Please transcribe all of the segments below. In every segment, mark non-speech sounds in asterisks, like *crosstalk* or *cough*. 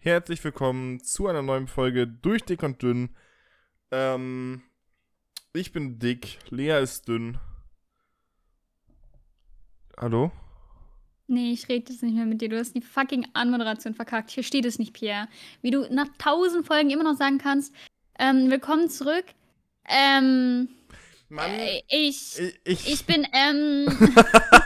Herzlich willkommen zu einer neuen Folge Durch Dick und Dünn. Ähm, ich bin dick, Lea ist dünn. Hallo? Nee, ich rede jetzt nicht mehr mit dir. Du hast die fucking Anmoderation verkackt. Hier steht es nicht, Pierre. Wie du nach tausend Folgen immer noch sagen kannst, ähm, willkommen zurück. Ähm, Mann, äh, ich, ich, ich, ich bin, ähm, *laughs* *laughs*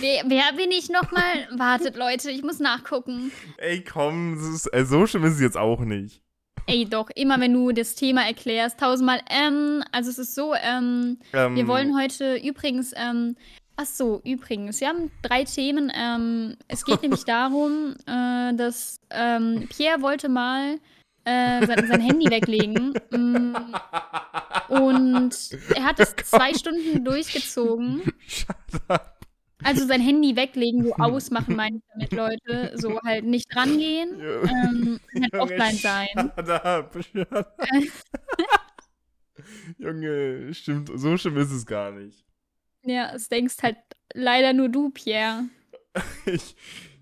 wer, wer bin ich nochmal? Wartet, Leute, ich muss nachgucken. Ey, komm, ist, äh, so schlimm ist es jetzt auch nicht. Ey, doch, immer wenn du das Thema erklärst, tausendmal, ähm, also es ist so, ähm, Ähm, wir wollen heute übrigens, ähm, ach so, übrigens, wir haben drei Themen. Ähm, es geht nämlich *laughs* darum, äh, dass ähm, Pierre wollte mal äh, sein, sein Handy weglegen. *laughs* Mm, und er hat es zwei Stunden durchgezogen. Shut up. Also sein Handy weglegen, so ausmachen, meine ich damit, Leute. So halt nicht rangehen, ähm, halt Junge, offline *laughs* sein. Shut up, shut up. Junge, stimmt, so schlimm ist es gar nicht. Ja, das denkst halt leider nur du, Pierre. *laughs* Ich,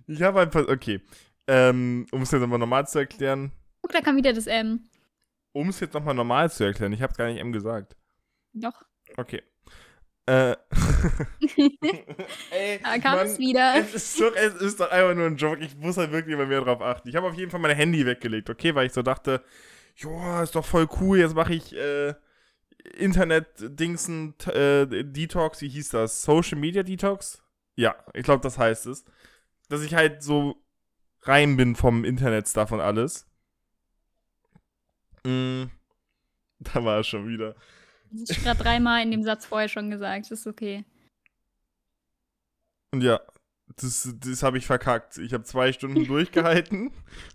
ich habe ein paar, okay. Ähm, um es jetzt nochmal normal zu erklären, Guck, da kam wieder das M. um es jetzt nochmal normal zu erklären, ich habe gar nicht M gesagt. Doch. Okay. Äh. *laughs* *laughs* *laughs* Ey, Da kam Mann, es wieder. Es ist, doch, es ist doch einfach nur ein Joke. Ich muss halt wirklich immer mehr drauf achten. Ich habe auf jeden Fall mein Handy weggelegt, okay? Weil ich so dachte, joa, ist doch voll cool. Jetzt mache ich äh, Internet-Dingsen, äh, Detox, wie hieß das? Social Media Detox? Ja, ich glaube, das heißt es. Dass ich halt so rein bin vom Internet-Stuff und alles. Mm, *laughs* da war es schon wieder. Das ist gerade dreimal in dem Satz vorher schon gesagt. Das ist okay. Und ja, das, das habe ich verkackt. Ich habe zwei Stunden *laughs* durchgehalten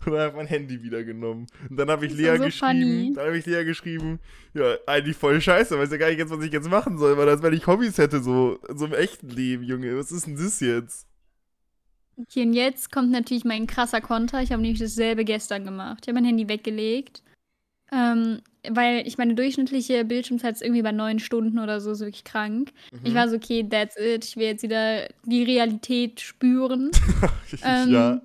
und dann habe mein Handy wieder genommen. Und dann habe ich Das Lea so geschrieben. funny. Dann habe ich Lea geschrieben, ja, eigentlich voll scheiße, weiß ja gar nicht jetzt, was ich jetzt machen soll, weil als wenn ich Hobbys hätte, so, so im echten Leben, Junge. Was ist denn das jetzt? Okay, und jetzt kommt natürlich mein krasser Konter. Ich habe nämlich dasselbe gestern gemacht. Ich habe mein Handy weggelegt. Ähm, weil ich meine durchschnittliche Bildschirmzeit ist irgendwie bei neun Stunden oder so, so wirklich krank. Ich Mhm. war so, okay, that's it. Ich will jetzt wieder die Realität spüren. *laughs* Ähm, ja.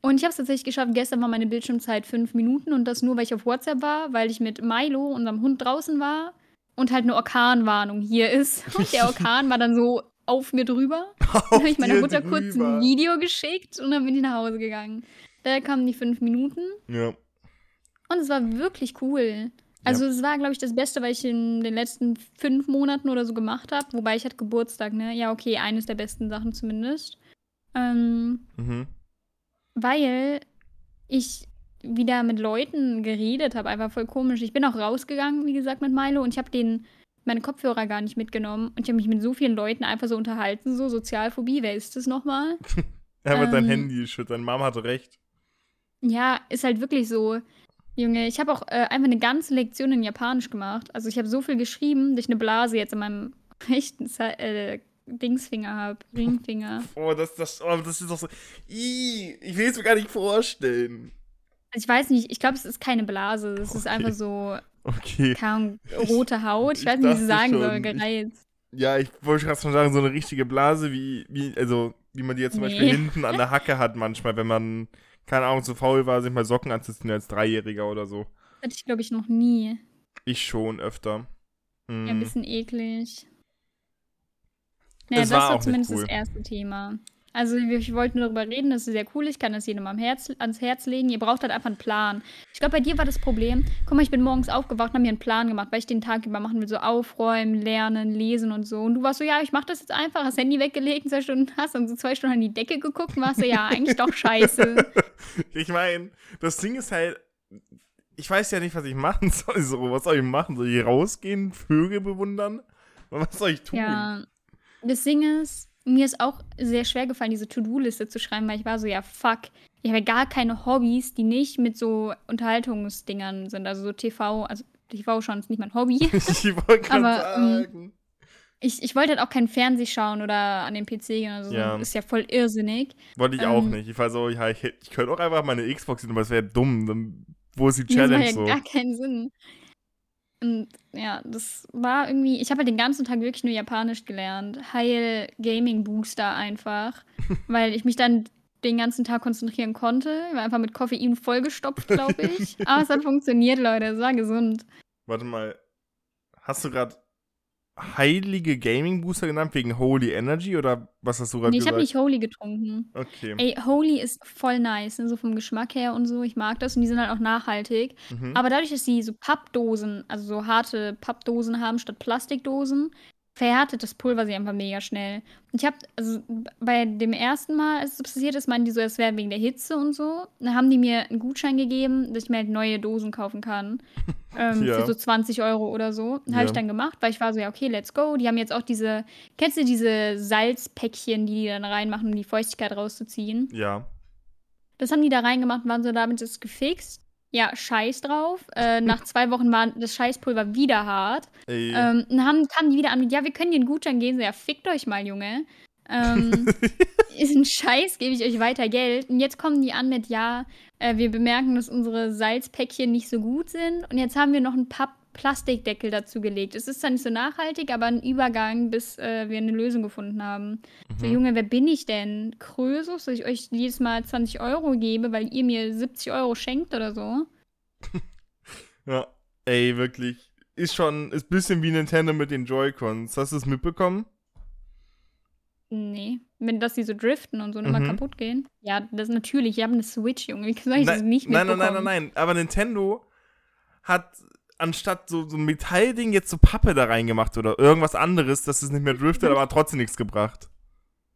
Und ich habe es tatsächlich geschafft. Gestern war meine Bildschirmzeit fünf Minuten und das nur, weil ich auf WhatsApp war, weil ich mit Milo, unserem Hund, draußen war und halt eine Orkanwarnung hier ist. *laughs* Und der Orkan war dann so auf mir drüber. Dann habe ich meiner Mutter kurz drüber. ein Video geschickt und dann bin ich nach Hause gegangen. Da kamen die fünf Minuten Ja. Und es war wirklich cool. Also es war, glaube ich, das Beste, was ich in den letzten fünf Monaten oder so gemacht habe. Wobei ich hatte Geburtstag, ne? Ja, okay, eines der besten Sachen zumindest. Ähm, Mhm. weil ich wieder mit Leuten geredet habe, einfach voll komisch. Ich bin auch rausgegangen, wie gesagt, mit Milo und ich habe den meine Kopfhörer gar nicht mitgenommen und ich habe mich mit so vielen Leuten einfach so unterhalten, so Sozialphobie, wer ist das nochmal? *laughs* Er mit dein Ähm, Handy schütt. Deine Mama hatte recht. Ja, ist halt wirklich so. Junge, ich habe auch äh, einfach eine ganze Lektion in Japanisch gemacht. Also ich habe so viel geschrieben, dass ich eine Blase jetzt in meinem *laughs* rechten Ze äh, Dingsfinger habe, Ringfinger. *laughs* Oh, das, das, oh, das ist doch so. Ih, ich will es mir gar nicht vorstellen. Also ich weiß nicht, ich glaube, es ist keine Blase. Es ist Okay. einfach so, Okay. Ahnung, rote Haut. Ich, ich weiß nicht, wie sie sagen schon. soll, Ich- gereizt. Ja, ich wollte gerade schon sagen, so eine richtige Blase, wie, wie, also, wie man die jetzt zum Nee. Beispiel *laughs* hinten an der Hacke hat manchmal, wenn man, keine Ahnung, zu faul war, sich mal Socken anzuziehen als Dreijähriger oder so. Hatte ich, glaube ich, noch nie. Ich schon öfter. Ja, ein bisschen eklig. Naja, Es das war war zumindest cool. das erste Thema. Also wir, wir wollten darüber reden, das ist sehr cool. Ich kann das jedem am Herz, ans Herz legen. Ihr braucht halt einfach einen Plan. Ich glaube, bei dir war das Problem. Guck mal, ich bin morgens aufgewacht und habe mir einen Plan gemacht, weil ich den Tag über machen will. So aufräumen, lernen, lesen und so. Und du warst so, ja, ich mache das jetzt einfach. Hast Handy weggelegt, zwei Stunden hast und so zwei Stunden an die Decke geguckt und warst so, ja, eigentlich doch scheiße. *laughs* Ich meine, das Ding ist halt, ich weiß ja nicht, was ich machen soll. So, was soll ich machen? Soll ich rausgehen, Vögel bewundern? Was soll ich tun? Ja, das Ding ist, mir ist auch sehr schwer gefallen, diese To-Do-Liste zu schreiben, weil ich war so, ja, fuck, ich habe ja gar keine Hobbys, die nicht mit so Unterhaltungsdingern sind, also so TV, also TV schauen ist nicht mein Hobby. *laughs* Ich wollte gerade ähm, sagen. Ich, ich wollte halt auch kein Fernseh schauen oder an den PC gehen oder so. Ja. Ist ja voll irrsinnig. Wollte ich auch ähm, nicht. Ich war so, ja, ich, ich könnte auch einfach meine Xbox sehen, aber es wäre dumm. Dann, wo ist die Das Challenge macht ja so? gar keinen Sinn. Und ja, das war irgendwie, ich habe halt den ganzen Tag wirklich nur Japanisch gelernt. Heil Gaming Booster einfach. *laughs* weil ich mich dann den ganzen Tag konzentrieren konnte. Ich war einfach mit Koffein vollgestopft, glaube ich. *laughs* Aber es hat funktioniert, Leute. Es war gesund. Warte mal. Hast du gerade heilige Gaming Booster genannt wegen Holy Energy oder was hast du gerade Nee, ich gesagt? habe nicht Holy getrunken. Okay. Ey, Holy ist voll nice, ne? so vom Geschmack her und so. Ich mag das und die sind halt auch nachhaltig. Mhm. Aber dadurch, dass sie so Pappdosen, also so harte Pappdosen haben statt Plastikdosen, verhärtet das Pulver sie einfach mega schnell. Ich habe, also bei dem ersten Mal, als es passiert ist, meinten die so, es wäre wegen der Hitze und so. Dann haben die mir einen Gutschein gegeben, dass ich mir halt neue Dosen kaufen kann. *laughs* ähm, Ja. Für so 20 Euro oder so. Ja. Habe ich dann gemacht, weil ich war so, ja, okay, let's go. Die haben jetzt auch diese, kennst du diese Salzpäckchen, die die dann reinmachen, um die Feuchtigkeit rauszuziehen? ja. Das haben die da reingemacht und waren so, damit ist es gefixt. Ja, scheiß drauf. Äh, nach zwei Wochen war das Scheißpulver wieder hart. Ey. Ähm, dann haben, kamen die wieder an mit, ja, wir können dir einen Gutschein geben. So, ja, fickt euch mal, Junge. Ähm, *laughs* ist ein Scheiß, gebe ich euch weiter Geld. Und jetzt kommen die an mit, ja, äh, wir bemerken, dass unsere Salzpäckchen nicht so gut sind. Und jetzt haben wir noch einen Papp Plastikdeckel dazu gelegt. Es ist zwar nicht so nachhaltig, aber ein Übergang, bis äh, wir eine Lösung gefunden haben. So, Mhm. Junge, wer bin ich denn? Krösus, dass ich euch jedes Mal 20 Euro gebe, weil ihr mir 70 Euro schenkt oder so? *laughs* Ja. Ey, wirklich. Ist schon, ist ein bisschen wie Nintendo mit den Joy-Cons. Hast du es mitbekommen? Nee. Wenn dass sie so driften und so und immer Mhm. kaputt gehen. Ja, das ist natürlich. Ich habe eine Switch, Junge. Wie *laughs* soll ich das Nein, nicht nein, nein, mitbekommen? nein, nein, nein. Aber Nintendo hat anstatt so, so ein Metallding jetzt so Pappe da reingemacht oder irgendwas anderes, dass es nicht mehr driftet, aber hat trotzdem nichts gebracht.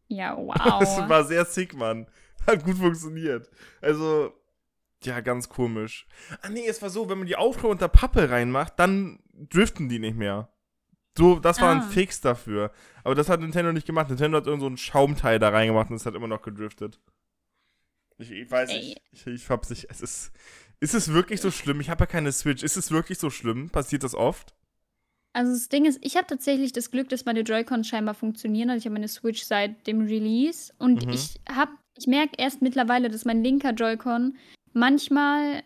Ja, *laughs* Das wow. war sehr sick, Mann. Hat gut funktioniert. Also, ja, ganz komisch. Ah, nee, es war so, wenn man die Aufkleber unter Pappe reinmacht, dann driften die nicht mehr. So, das war ein Ah. Fix dafür. Aber das hat Nintendo nicht gemacht. Nintendo hat irgend so ein Schaumteil da reingemacht und es hat immer noch gedriftet. Ich, ich weiß Ey. nicht. Ich, ich hab's nicht. Es ist. Ist es wirklich so schlimm? Ich habe ja keine Switch. Ist es wirklich so schlimm? Passiert das oft? Also das Ding ist, ich habe tatsächlich das Glück, dass meine Joy-Cons scheinbar funktionieren. Also ich habe meine Switch seit dem Release und Mhm. ich habe, ich merke erst mittlerweile, dass mein linker Joy-Con manchmal,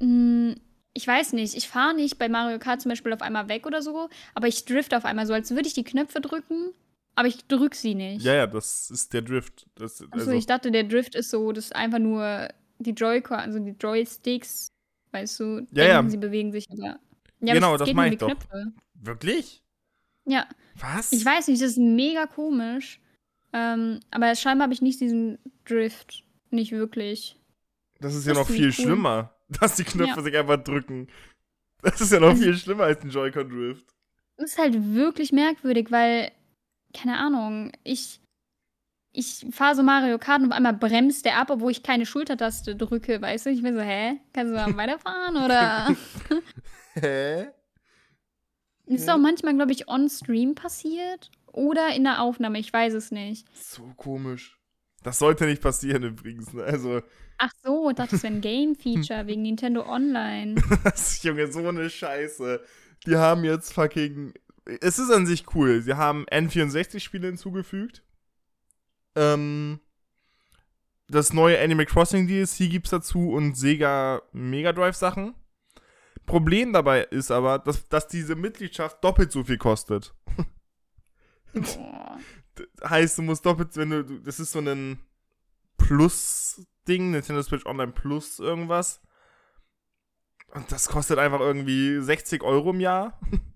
mh, ich weiß nicht, ich fahre nicht bei Mario Kart zum Beispiel auf einmal weg oder so, aber ich drift auf einmal so, als würde ich die Knöpfe drücken, aber ich drück sie nicht. Ja, ja, das ist der Drift. Das, Achso, also, ich dachte, der Drift ist so, dass einfach nur die Joy-Con, also die Joysticks, weißt du, Ja, ja. denken, sie bewegen sich, aber. Ja, Genau, das geht mein nur um ich die doch. Knöpfe. wirklich? Ja. Was? Ich weiß nicht, das ist mega komisch. Ähm, aber scheinbar habe ich nicht diesen Drift. Nicht wirklich. Das ist ja Das noch ist viel cool. schlimmer, *laughs* dass die Knöpfe Ja. sich einfach drücken. Das ist ja noch Also- viel schlimmer als ein Joy-Con-Drift. Das ist halt wirklich merkwürdig, weil, keine Ahnung, ich, ich fahre so Mario Kart und auf einmal bremst der ab, obwohl ich keine Schultertaste drücke, weißt du? Ich bin so, hä? Kannst du mal *laughs* weiterfahren? Oder? *laughs* Hä? ist auch manchmal, glaube ich, on-stream passiert. Oder in der Aufnahme, ich weiß es nicht. So komisch. Das sollte nicht passieren übrigens. Ne? Also, Ach so, ich dachte, das wäre ein *laughs* Game-Feature wegen Nintendo Online. das Junge, so eine Scheiße. Die haben jetzt fucking. Es ist an sich cool. Sie haben N64-Spiele hinzugefügt. Ähm. Das neue Animal Crossing DLC gibt's dazu und Sega Mega Drive Sachen. Problem dabei ist aber, dass, dass diese Mitgliedschaft doppelt so viel kostet. *laughs* Heißt, du musst doppelt, wenn du, du- das ist so ein Plus-Ding, Nintendo Switch Online Plus irgendwas. Und das kostet einfach irgendwie 60 Euro im Jahr. *laughs*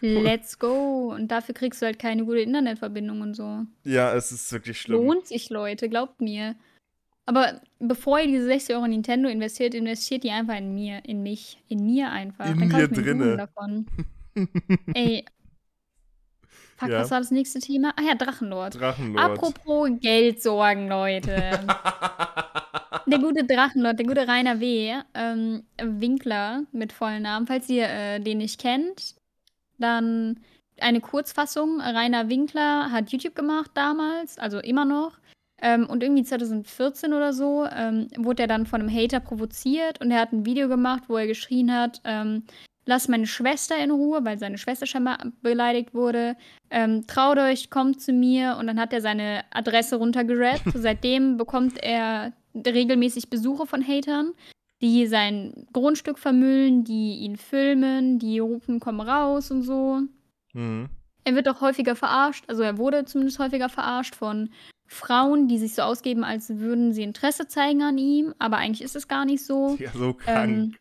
Let's go. Und dafür kriegst du halt keine gute Internetverbindung und so. Ja, es ist wirklich schlimm. Lohnt sich, Leute, glaubt mir. Aber bevor ihr diese 60 Euro in Nintendo investiert, investiert ihr einfach in mir, in mich, in mir einfach. In Dann mir drinne. Davon. *laughs* Ey. Fuck, Ja. was war das nächste Thema? Ah ja, Drachenlord. Drachenlord. Apropos Geldsorgen, Leute. *laughs* Der gute Drachenlord, der gute Rainer W. Ähm, Winkler mit vollen Namen. Falls ihr äh, den nicht kennt, dann eine Kurzfassung. Rainer Winkler hat YouTube gemacht damals, also immer noch. Ähm, und irgendwie 2014 oder so ähm, wurde er dann von einem Hater provoziert und er hat ein Video gemacht, wo er geschrien hat, ähm, lass meine Schwester in Ruhe, weil seine Schwester scheinbar beleidigt wurde. Ähm, traut euch, kommt zu mir. Und dann hat er seine Adresse runtergerappt. *laughs* Seitdem bekommt er regelmäßig Besuche von Hatern, die sein Grundstück vermüllen, die ihn filmen, die rufen, komm raus und so. Mhm. Er wird auch häufiger verarscht, also er wurde zumindest häufiger verarscht von Frauen, die sich so ausgeben, als würden sie Interesse zeigen an ihm, aber eigentlich ist es gar nicht so. *laughs* Ja, so krank. Ähm,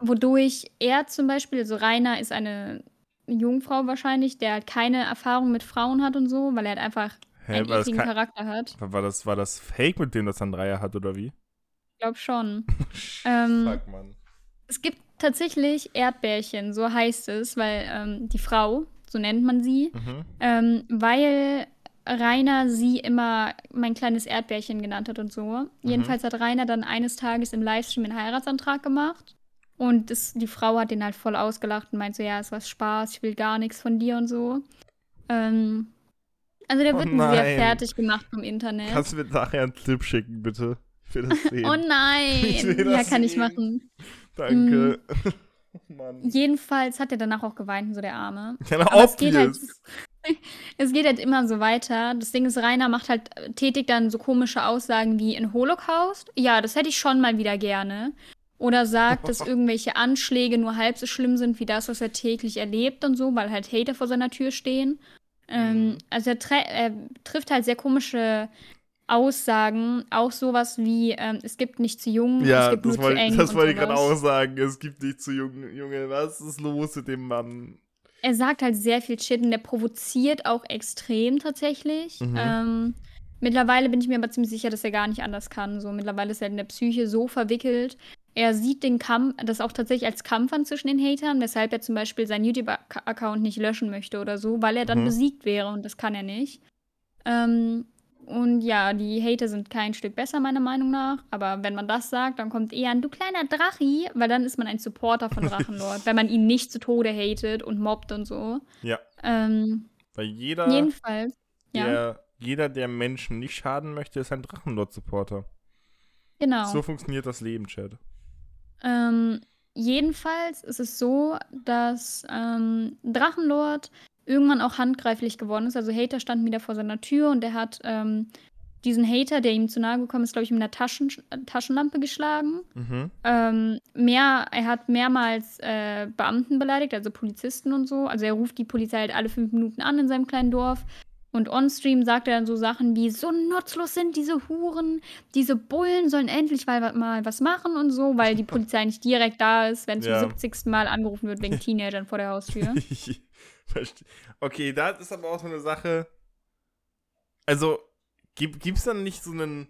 wodurch er zum Beispiel, also Rainer ist eine Jungfrau wahrscheinlich, der halt keine Erfahrung mit Frauen hat und so, weil er halt einfach Hä, einen ekligen Charakter hat. war, das, war das Fake, mit dem das dann Dreier hat, oder wie? Ich glaube schon. *laughs* Ähm, Fuck, Mann. Es gibt tatsächlich Erdbärchen, so heißt es, weil ähm, die Frau, so nennt man sie, Mhm. ähm, weil Rainer sie immer mein kleines Erdbärchen genannt hat und so. Jedenfalls hat Rainer dann eines Tages im Livestream einen Heiratsantrag gemacht. Und das, die Frau hat den halt voll ausgelacht und meint so, ja, es war Spaß, ich will gar nichts von dir und so. Ähm, also der Oh wird sehr nein. fertig gemacht vom Internet. Kannst du mir nachher einen Clip schicken, bitte? Ich will das *laughs* sehen. Oh nein! Ich ja, kann ich sehen. machen. Danke. *laughs* Mann. Jedenfalls hat er danach auch geweint, so der Arme. Ja, Aber es geht, halt, *laughs* es geht halt immer so weiter. Das Ding ist, Rainer macht halt tätig dann so komische Aussagen wie in Holocaust. Ja, das hätte ich schon mal wieder gerne. Oder sagt, dass irgendwelche Anschläge nur halb so schlimm sind wie das, was er täglich erlebt und so, weil halt Hater vor seiner Tür stehen. Ähm, Mhm. also er, er trifft halt sehr komische Aussagen, auch sowas wie, ähm, es gibt nicht zu jung, es Ja, gibt das nur zu wollte eng. das wollte ich gerade auch sagen. Es gibt nicht zu jung, Junge. Was ist los mit dem Mann? er sagt halt sehr viel Shit und der provoziert auch extrem tatsächlich. Mhm. Ähm, mittlerweile bin ich mir aber ziemlich sicher, dass er gar nicht anders kann. So, mittlerweile ist er in der Psyche so verwickelt. Er sieht den Kampf, das auch tatsächlich als Kampf an zwischen den Hatern, weshalb er zum Beispiel seinen YouTube-Account nicht löschen möchte oder so, weil er dann Mhm. besiegt wäre und das kann er nicht. Ähm, und ja, die Hater sind kein Stück besser, meiner Meinung nach. Aber wenn man das sagt, dann kommt eher ein du kleiner Drachi, weil dann ist man ein Supporter von *laughs* Drachenlord, wenn man ihn nicht zu Tode hatet und mobbt und so. Ja. Ähm, Weil jeder, jedenfalls, ja, der, jeder, der Menschen nicht schaden möchte, ist ein Drachenlord-Supporter. genau. So funktioniert das Leben, Chad. Ähm, jedenfalls ist es so, dass ähm, Drachenlord irgendwann auch handgreiflich geworden ist. Also Hater standen wieder vor seiner Tür und er hat ähm, diesen Hater, der ihm zu nahe gekommen ist, glaube ich, mit einer Taschen Taschenlampe geschlagen. Mhm. Ähm, mehr, er hat mehrmals äh, Beamten beleidigt, also Polizisten und so. Also er ruft die Polizei halt alle fünf Minuten an in seinem kleinen Dorf. Und on-stream sagt er dann so Sachen wie, so nutzlos sind diese Huren, diese Bullen sollen endlich mal, was machen und so, weil die *laughs* Polizei nicht direkt da ist, wenn Ja. zum 70. Mal angerufen wird wegen *laughs* Teenagern vor der Haustür. *laughs* Okay, da ist aber auch so eine Sache. Also, gibt es dann nicht so einen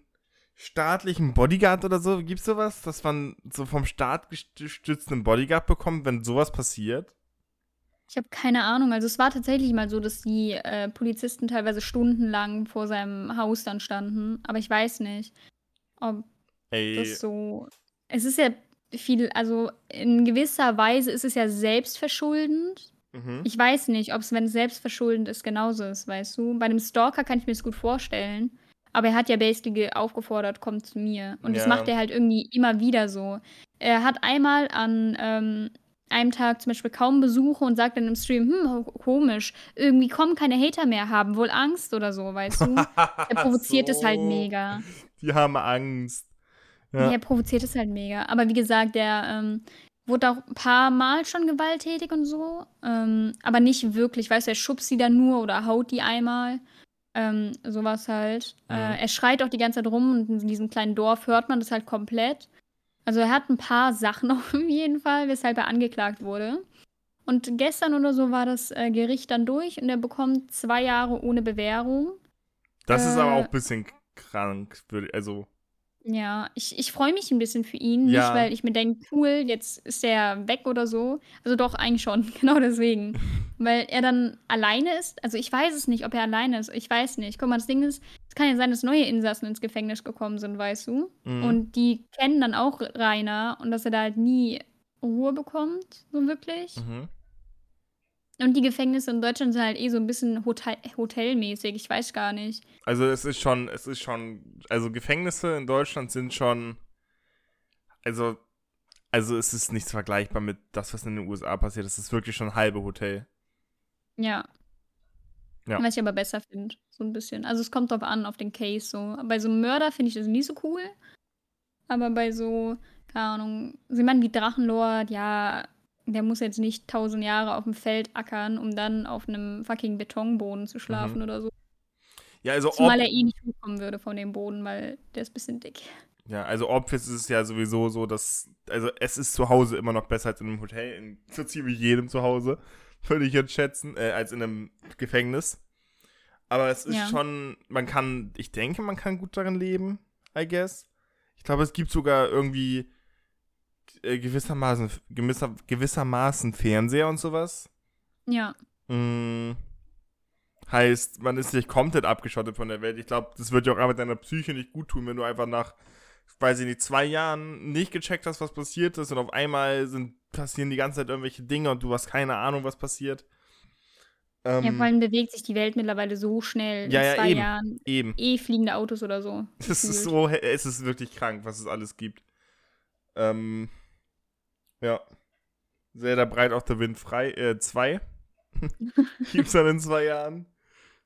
staatlichen Bodyguard oder so? Gibt's sowas, dass man so vom Staat gestützt einen Bodyguard bekommt, wenn sowas passiert? Ich habe keine Ahnung. Also es war tatsächlich mal so, dass die äh, Polizisten teilweise stundenlang vor seinem Haus dann standen. Aber ich weiß nicht, ob Ey, das so. Es ist ja viel, also in gewisser Weise ist es ja selbstverschuldend. Mhm. Ich weiß nicht, ob es, wenn es selbstverschuldend ist, genauso ist, weißt du. Bei einem Stalker kann ich mir das gut vorstellen. Aber er hat ja basically aufgefordert, kommt zu mir. Und das Ja. macht er halt irgendwie immer wieder so. Er hat einmal an ähm, einem Tag zum Beispiel kaum Besuche und sagt dann im Stream, hm, komisch, irgendwie kommen keine Hater mehr, haben wohl Angst oder so, weißt du. Er *laughs* provoziert es halt So. mega. Die haben Angst. Ja. Er provoziert es halt mega. Aber wie gesagt, der ähm, wurde auch ein paar Mal schon gewalttätig und so. Ähm, aber nicht wirklich. Weißt du, er schubst sie dann nur oder haut die einmal. Ähm, sowas halt. Mhm. Äh, er schreit auch die ganze Zeit rum und in diesem kleinen Dorf hört man das halt komplett. Also er hat ein paar *laughs* Sachen auf jeden Fall, weshalb er angeklagt wurde. Und gestern oder so war das äh, Gericht dann durch und er bekommt zwei Jahre ohne Bewährung. Das ist Äh, aber auch ein bisschen krank. würd- Also, Ja, ich, ich freue mich ein bisschen für ihn. Ja. Nicht, weil ich mir denke, cool, jetzt ist er weg oder so. Also doch, eigentlich schon. *laughs* Genau deswegen. weil er dann alleine ist. Also ich weiß es nicht, ob er alleine ist. Ich weiß nicht. Guck mal, das Ding ist, es kann ja sein, dass neue Insassen ins Gefängnis gekommen sind, weißt du? mhm. Und die kennen dann auch Rainer und dass er da halt nie Ruhe bekommt, so wirklich. Mhm. Und die Gefängnisse in Deutschland sind halt eh so ein bisschen Hotel hotelmäßig. Ich weiß gar nicht. Also es ist schon, es ist schon, also Gefängnisse in Deutschland sind schon, also, also es ist nichts vergleichbar mit das, was in den USA passiert. Es ist wirklich schon halbe Hotel. Ja. Ja. Was ich aber besser finde, so ein bisschen. Also es kommt drauf an, auf den Case so. Bei so einem Mörder finde ich das nie so cool. Aber bei so, keine Ahnung, so jemand wie Drachenlord, ja, der muss jetzt nicht tausend Jahre auf dem Feld ackern, um dann auf einem fucking Betonboden zu schlafen Mhm. oder so. Ja, also Zumal er eh nicht hochkommen würde von dem Boden, weil der ist ein bisschen dick. Ja, also Office ist es ja sowieso so, dass, also es ist zu Hause immer noch besser als in einem Hotel, in *laughs* so ziemlich jedem zu Hause, würde ich jetzt schätzen, äh, als in einem Gefängnis. Aber es ist Ja. schon, man kann, ich denke, man kann gut darin leben, I guess. Ich glaube, es gibt sogar irgendwie äh, gewissermaßen, gewisser, gewissermaßen Fernseher und sowas. Ja. Mm, heißt, man ist nicht komplett abgeschottet von der Welt. Ich glaube, das wird ja auch einfach deiner Psyche nicht gut tun, wenn du einfach nach, weiß ich nicht, zwei Jahren nicht gecheckt hast, was passiert ist und auf einmal sind, passieren die ganze Zeit irgendwelche Dinge und du hast keine Ahnung, was passiert. Ähm, ja, vor allem bewegt sich die Welt mittlerweile so schnell. Ja, in ja, zwei eben. Jahren eben. eh fliegende Autos oder so. *laughs* Das ist so, es ist wirklich krank, was es alles gibt. Ähm, ja. Zelda breit auf der Wind frei, äh, zwei. *laughs* Gibt's dann in zwei Jahren.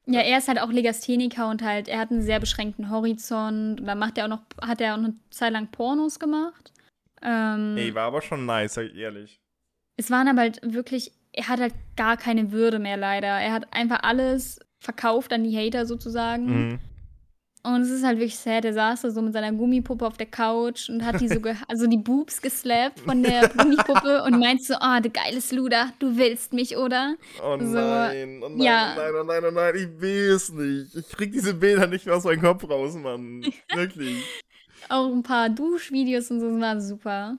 Ja, er ist halt auch Legastheniker und halt, er hat einen sehr beschränkten Horizont. Und dann macht er auch noch, hat er auch eine Zeit lang Pornos gemacht. Ähm, Ey, war aber schon nice, sag ich ehrlich. es waren aber halt wirklich, er hat halt gar keine Würde mehr leider. Er hat einfach alles verkauft an die Hater sozusagen. Mhm. Und es ist halt wirklich sad. Er saß da so mit seiner Gummipuppe auf der Couch und hat die so, *laughs* also die Boobs geslappt von der Gummipuppe und meint so, ah, du geiles Luder, du willst mich, oder? Oh So, nein, oh nein, ja. oh nein, oh nein, oh nein, ich will es nicht. Ich krieg diese Bilder nicht mehr aus meinem Kopf raus, Mann. *laughs* Wirklich. Auch ein paar Duschvideos und so das war super.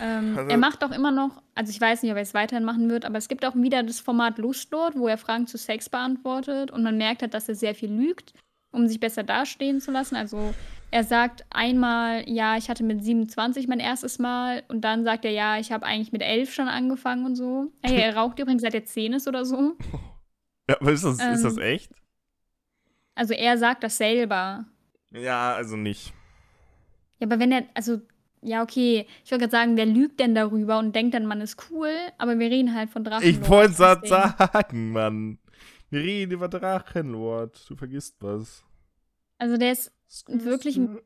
Ähm, Also- er macht auch immer noch, also ich weiß nicht, ob er es weiterhin machen wird, aber es gibt auch wieder das Format Lustlord, wo er Fragen zu Sex beantwortet und man merkt halt, dass er sehr viel lügt, um sich besser dastehen zu lassen. Also er sagt einmal, ja, ich hatte mit 27 mein erstes Mal und dann sagt er, ja, ich habe eigentlich mit 11 schon angefangen und so. Ey, er raucht übrigens seit er 10 ist oder so. Ja, aber ist das, ist das Ähm. echt? Also er sagt das selber. Ja, also nicht. Ja, aber wenn er, also, ja, okay, ich wollte gerade sagen, wer lügt denn darüber und denkt dann, man ist cool, aber wir reden halt von Drachen. Ich wollte es sagen, Mann. Wir reden über Drachenlord. Du vergisst was. Also der ist wirklich ein.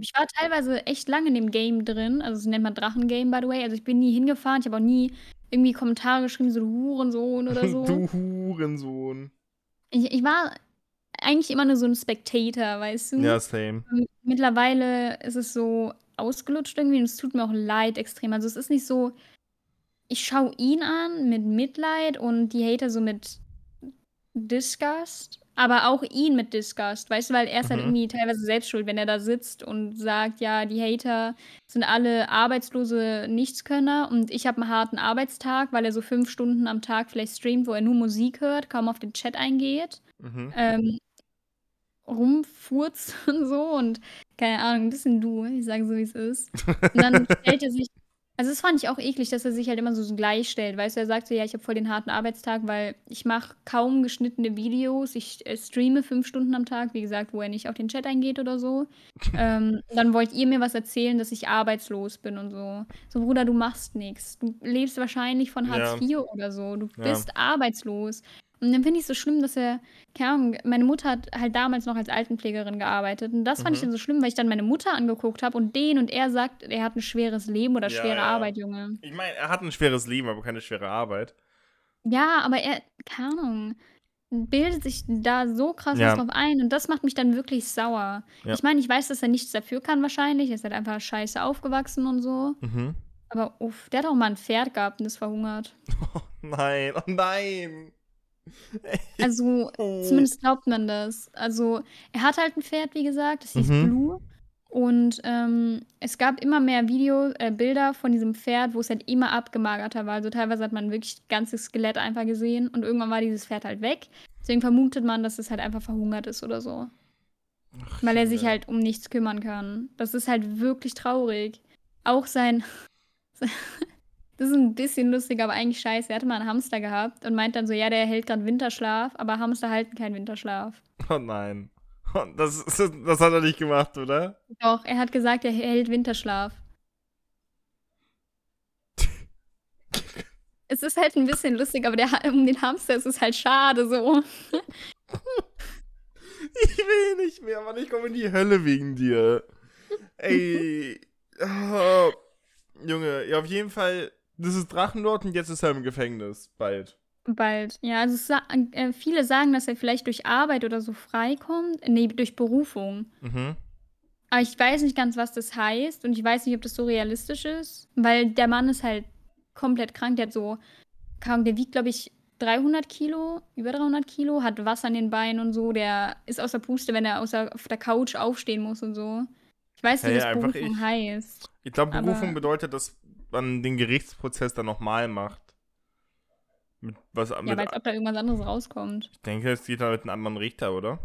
Ich war teilweise echt lange in dem Game drin, also es nennt man Drachengame, by the way. Also ich bin nie hingefahren, ich habe auch nie irgendwie Kommentare geschrieben, so du Hurensohn oder so. *laughs* Du Hurensohn. Ich, ich war eigentlich immer nur so ein Spectator, weißt du? Ja, same. Und Mittlerweile ist es so ausgelutscht irgendwie und es tut mir auch leid extrem. Also es ist nicht so, ich schaue ihn an mit Mitleid und die Hater so mit Disgust, aber auch ihn mit Disgust, weißt du, weil er ist halt Mhm. irgendwie teilweise selbst schuld, wenn er da sitzt und sagt, ja, die Hater sind alle arbeitslose Nichtskönner und ich habe einen harten Arbeitstag, weil er so fünf Stunden am Tag vielleicht streamt, wo er nur Musik hört, kaum auf den Chat eingeht Mhm. ähm, rumfurzt *laughs* und so und keine Ahnung, ein bisschen du, ich sage so, wie es ist. Und dann *laughs* stellt er sich, also das fand ich auch eklig, dass er sich halt immer so gleich stellt, weißt du, er sagt so, ja, ich habe voll den harten Arbeitstag, weil ich mache kaum geschnittene Videos, ich äh, streame fünf Stunden am Tag, wie gesagt, wo er nicht auf den Chat eingeht oder so. *laughs* ähm, dann wollt ihr mir was erzählen, dass ich arbeitslos bin und so. So, Bruder, du machst nichts. Du lebst wahrscheinlich von Hartz Ja. IV oder so. Du Ja. bist arbeitslos. Und dann finde ich es so schlimm, dass er, keine Ahnung, meine Mutter hat halt damals noch als Altenpflegerin gearbeitet. Und das fand ich Mhm. dann so schlimm, weil ich dann meine Mutter angeguckt habe und den und er sagt, er hat ein schweres Leben oder Ja, schwere ja. Arbeit, Junge. Ich meine, er hat ein schweres Leben, aber keine schwere Arbeit. Ja, aber er, keine Ahnung, bildet sich da so krass Ja. drauf ein und das macht mich dann wirklich sauer. Ich meine, ich weiß, dass er nichts dafür kann wahrscheinlich. Er ist halt einfach scheiße aufgewachsen und so. Mhm. Aber uff, der hat auch mal ein Pferd gehabt und ist verhungert. *laughs* Nein, oh nein. *laughs* Also, Oh. Zumindest glaubt man das. Also, er hat halt ein Pferd, wie gesagt, das hieß Mhm. Blue. Und ähm, es gab immer mehr Video, äh, Bilder von diesem Pferd, wo es halt immer abgemagerter war. Also teilweise hat man wirklich das ganze Skelett einfach gesehen und irgendwann war dieses Pferd halt weg. Deswegen vermutet man, dass es halt einfach verhungert ist oder so. Ach, Weil er sich halt um nichts kümmern kann. Das ist halt wirklich traurig. Auch sein. *laughs* Das ist ein bisschen lustig, aber eigentlich scheiße. Er hatte mal einen Hamster gehabt und meint dann so, ja, der hält gerade Winterschlaf, aber Hamster halten keinen Winterschlaf. Oh nein. Oh, Das, das hat er nicht gemacht, oder? Doch, er hat gesagt, er hält Winterschlaf. *laughs* es ist halt ein bisschen lustig, aber der, um den Hamster ist es halt schade so. *laughs* Ich will nicht mehr, Mann. Ich komme in die Hölle wegen dir. Ey. *laughs* Oh, Junge, ja, auf jeden Fall. Das ist Drachenlord und jetzt ist er im Gefängnis. Bald. Bald. Ja, also sa äh, viele sagen, dass er vielleicht durch Arbeit oder so freikommt. Ne, durch Berufung. Mhm. Aber ich weiß nicht ganz, was das heißt und ich weiß nicht, ob das so realistisch ist, weil der Mann ist halt komplett krank. Der hat so, der wiegt, glaube ich, 300 Kilo, über 300 Kilo, hat Wasser an den Beinen und so. Der ist aus der Puste, wenn er der, auf der Couch aufstehen muss und so. Ich weiß nicht, Hey, was Berufung ich. heißt. Ich glaube, Berufung bedeutet, dass man den Gerichtsprozess dann nochmal macht. Mit was Ja, mit, weil ob da irgendwas anderes rauskommt. Ich denke, es geht da mit einem anderen Richter, oder?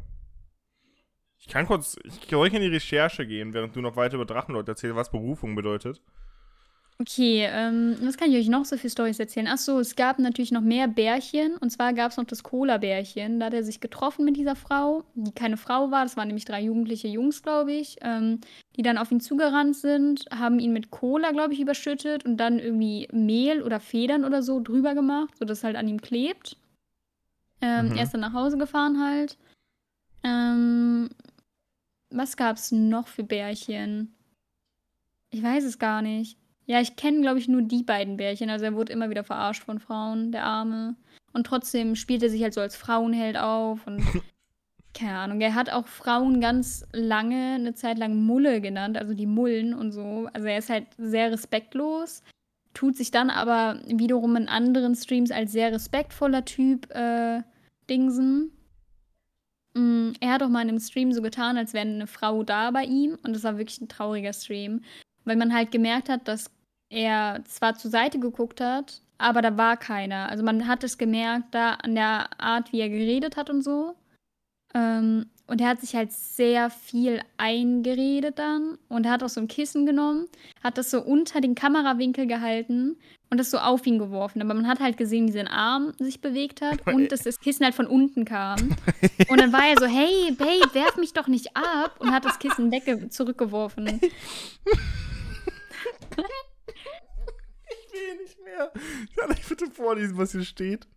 Ich kann kurz, ich kann ruhig in die Recherche gehen, während du noch weiter über Drachenlord erzählst, was Berufung bedeutet. Okay, ähm, was kann ich euch noch so für Storys erzählen? Ach so, es gab natürlich noch mehr Bärchen. Und zwar gab es noch das Cola-Bärchen. Da hat er sich getroffen mit dieser Frau, die keine Frau war. Das waren nämlich drei jugendliche Jungs, glaube ich, ähm, die dann auf ihn zugerannt sind, haben ihn mit Cola, glaube ich, überschüttet und dann irgendwie Mehl oder Federn oder so drüber gemacht, sodass halt an ihm klebt. Ähm, Mhm. Er ist dann nach Hause gefahren halt. Ähm, was gab's noch für Bärchen? Ich weiß es gar nicht. Ja, ich kenne, glaube ich, nur die beiden Bärchen. Also er wurde immer wieder verarscht von Frauen, der Arme. Und trotzdem spielt er sich halt so als Frauenheld auf und *laughs* keine Ahnung. Er hat auch Frauen ganz lange, eine Zeit lang Mulle genannt, also die Mullen und so. Also er ist halt sehr respektlos, tut sich dann aber wiederum in anderen Streams als sehr respektvoller Typ äh, dingsen. Mm, Er hat auch mal in einem Stream so getan, als wäre eine Frau da bei ihm. Und das war wirklich ein trauriger Stream. Weil man halt gemerkt hat, dass er zwar zur Seite geguckt hat, aber da war keiner. Also man hat es gemerkt, da an der Art, wie er geredet hat und so. Ähm, und er hat sich halt sehr viel eingeredet dann. Und er hat auch so ein Kissen genommen, hat das so unter den Kamerawinkel gehalten und das so auf ihn geworfen. Aber man hat halt gesehen, wie sein Arm sich bewegt hat und dass das Kissen halt von unten kam. Und dann war er so, hey, Babe, werf mich doch nicht ab. Und hat das Kissen wegge zurückgeworfen. *laughs* Ich will nicht mehr. Kann ich bitte vorlesen, was hier steht?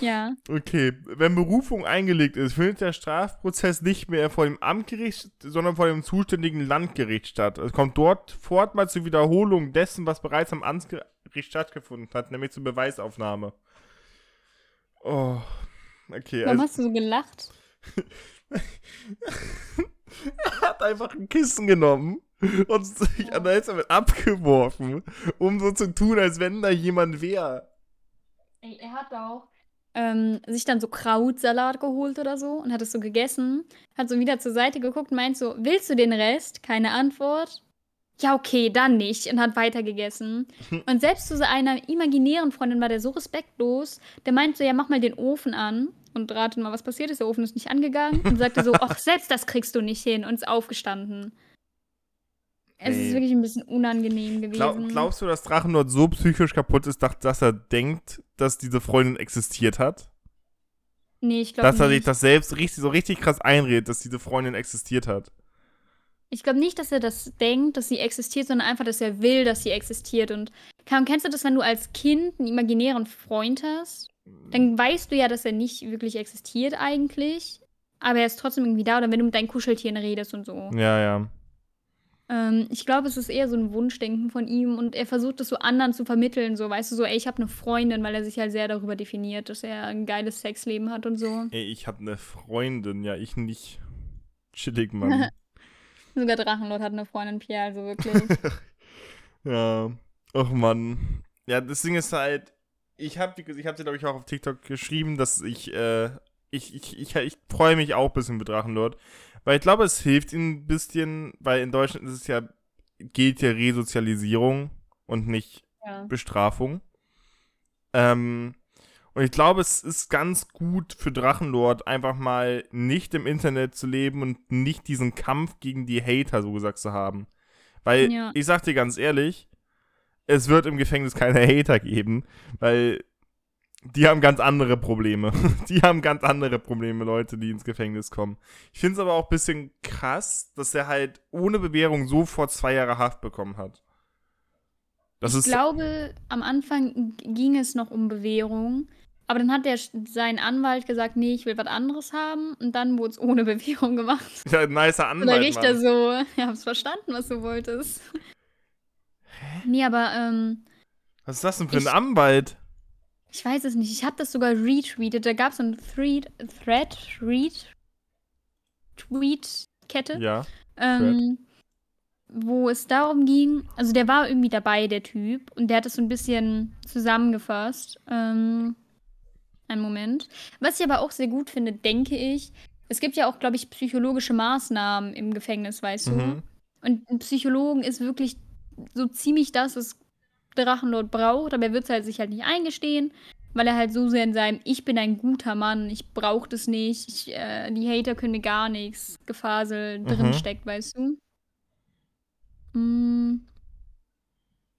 Ja. Okay, wenn Berufung eingelegt ist, findet der Strafprozess nicht mehr vor dem Amtsgericht, sondern vor dem zuständigen Landgericht statt. Es kommt dort fortmals zur Wiederholung dessen, was bereits am Amtsgericht stattgefunden hat, nämlich zur Beweisaufnahme. Oh, okay. Warum Also, hast du so gelacht? *laughs* er hat einfach ein Kissen genommen und sich an der damit abgeworfen, um so zu tun, als wenn da jemand wäre. Er hat auch ähm, sich dann so Krautsalat geholt oder so und hat es so gegessen, hat so wieder zur Seite geguckt und meint so, willst du den Rest? Keine Antwort. Ja, okay, dann nicht. Und hat weitergegessen. *laughs* Und selbst zu so einer imaginären Freundin war der so respektlos, der meint so, ja, mach mal den Ofen an. Und ratet mal, was passiert ist. Der Ofen ist nicht angegangen. Und sagte so, *laughs* ach, selbst das kriegst du nicht hin. Und ist aufgestanden. Es Ey. ist wirklich ein bisschen unangenehm gewesen. Glaub, glaubst du, dass Drachenlord so psychisch kaputt ist, dass, er denkt, dass diese Freundin existiert hat? nee, ich glaube Dass er sich nicht. das selbst richtig, so richtig krass einredet, dass diese Freundin existiert hat. Ich glaube nicht, dass er das denkt, dass sie existiert, sondern einfach, dass er will, dass sie existiert. Und kennst du das, wenn du als Kind einen imaginären Freund hast? Dann weißt du ja, dass er nicht wirklich existiert eigentlich. Aber er ist trotzdem irgendwie da. Oder wenn du mit deinen Kuscheltieren redest und so. Ja, ja. Ähm, ich glaube, es ist eher so ein Wunschdenken von ihm. Und er versucht es so anderen zu vermitteln. So, weißt du, so, ey, ich habe eine Freundin, weil er sich halt sehr darüber definiert, dass er ein geiles Sexleben hat und so. Ey, ich hab eine Freundin, ja, ich nicht. Chillig, *laughs* Mann. Sogar Drachenlord hat eine Freundin, Pierre, also wirklich. *laughs* ja. Och, Mann. Ja, das Ding ist halt, ich hab, wie gesagt, ich hab dir, glaube ich, auch auf TikTok geschrieben, dass ich, äh, ich, ich, ich, ich freue mich auch ein bisschen mit Drachenlord. Weil ich glaube, es hilft ihm ein bisschen, weil in Deutschland ist es ja, gilt ja Resozialisierung und nicht ja. Bestrafung. Ähm, und ich glaube, es ist ganz gut für Drachenlord, einfach mal nicht im Internet zu leben und nicht diesen Kampf gegen die Hater, so gesagt, zu haben. Weil, Ja. ich sag dir ganz ehrlich, es wird im Gefängnis keine Hater geben, weil die haben ganz andere Probleme. *laughs* Die haben ganz andere Probleme, Leute, die ins Gefängnis kommen. Ich finde es aber auch ein bisschen krass, dass er halt ohne Bewährung sofort zwei Jahre Haft bekommen hat. Das ich glaube, am Anfang ging es noch um Bewährung. Aber dann hat der, sein Anwalt gesagt, nee, ich will was anderes haben. Und dann wurde es ohne *laughs* Bewährung gemacht. *laughs* Ja, ein nicer Und der Anwalt, Richter Mann. so, ja, hab's verstanden, was du wolltest. Nee, aber, ähm, Was ist das denn für ein Ich- Anwalt? Ich weiß es nicht. Ich habe das sogar retweetet. Da gab es einen Thread, Thread, Read, Tweet-Kette. Ja. Ähm, wo es darum ging, also der war irgendwie dabei, der Typ, und der hat es so ein bisschen zusammengefasst. Ähm, einen Moment. Was ich aber auch sehr gut finde, denke ich, es gibt ja auch, glaube ich, psychologische Maßnahmen im Gefängnis, weißt du? Mhm. Und ein Psychologen ist wirklich so ziemlich das, was Drachenlord braucht, aber er wird es halt sich halt nicht eingestehen, weil er halt so sehr in seinem Ich bin ein guter Mann, ich brauche das nicht, ich, äh, die Hater können mir gar nichts, Gefasel Mhm. drin steckt, weißt du? Mm.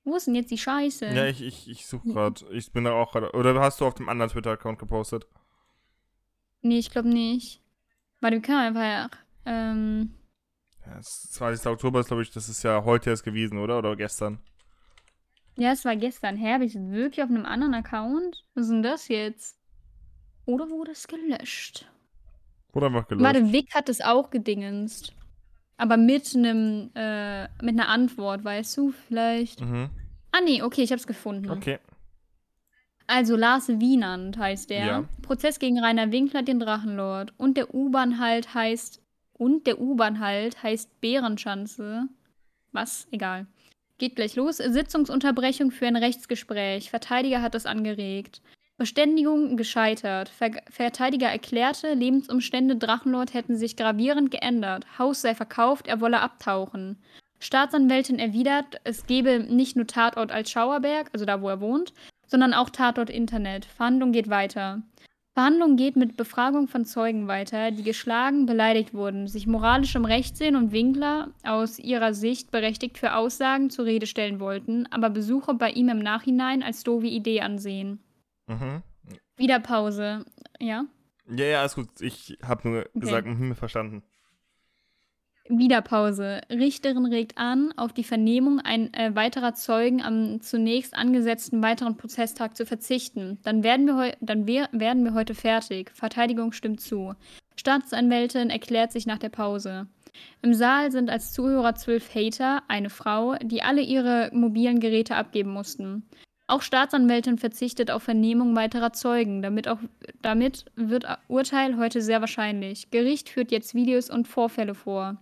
Wo ist denn jetzt die Scheiße? Ja, ich, ich, ich suche gerade. Ich bin da auch gerade. Oder hast du auf dem anderen Twitter-Account gepostet? Nee, ich glaube nicht. Warte, wir können einfach. Ähm, Ja, es ist 20. Oktober ist, glaube ich, das ist ja heute erst gewesen, oder? Oder gestern? Ja, es war gestern her. Habe ich es wirklich auf einem anderen Account? Was ist denn das jetzt? Oder wurde es gelöscht? Wurde einfach gelöscht. Warte, Vic hat es auch gedingenst. Aber mit einem, äh, mit einer Antwort, weißt du, vielleicht. Mhm. Ah, nee, okay, ich hab's gefunden. Okay. Also Lars Wienand heißt der. Ja. Prozess gegen Rainer Winkler, den Drachenlord. Und der U-Bahn halt heißt. Und der U-Bahn halt heißt Bärenschanze. Was? Egal. Geht gleich los. Sitzungsunterbrechung für ein Rechtsgespräch. Verteidiger hat das angeregt. Verständigung gescheitert. Ver Verteidiger erklärte, Lebensumstände Drachenlord hätten sich gravierend geändert. Haus sei verkauft, er wolle abtauchen. Staatsanwältin erwidert, es gebe nicht nur Tatort als Schauerberg, also da, wo er wohnt, sondern auch Tatort Internet. Verhandlung geht weiter. Verhandlung geht mit Befragung von Zeugen weiter, die geschlagen, beleidigt wurden, sich moralisch im Recht sehen und Winkler aus ihrer Sicht berechtigt für Aussagen zur Rede stellen wollten, aber Besuche bei ihm im Nachhinein als doofe Idee ansehen. Mhm. Wieder Pause. Ja? Ja, ja, ist gut. Ich habe nur gesagt, mhm, verstanden. Wieder Pause. Richterin regt an, auf die Vernehmung ein äh, weiterer Zeugen am zunächst angesetzten weiteren Prozesstag zu verzichten. Dann werden wir, dann wir werden wir heute fertig. Verteidigung stimmt zu. Staatsanwältin erklärt sich nach der Pause. Im Saal sind als Zuhörer zwölf Hater, eine Frau, die alle ihre mobilen Geräte abgeben mussten. Auch Staatsanwältin verzichtet auf Vernehmung weiterer Zeugen. Damit, auch, damit wird Urteil heute sehr wahrscheinlich. Gericht führt jetzt Videos und Vorfälle vor.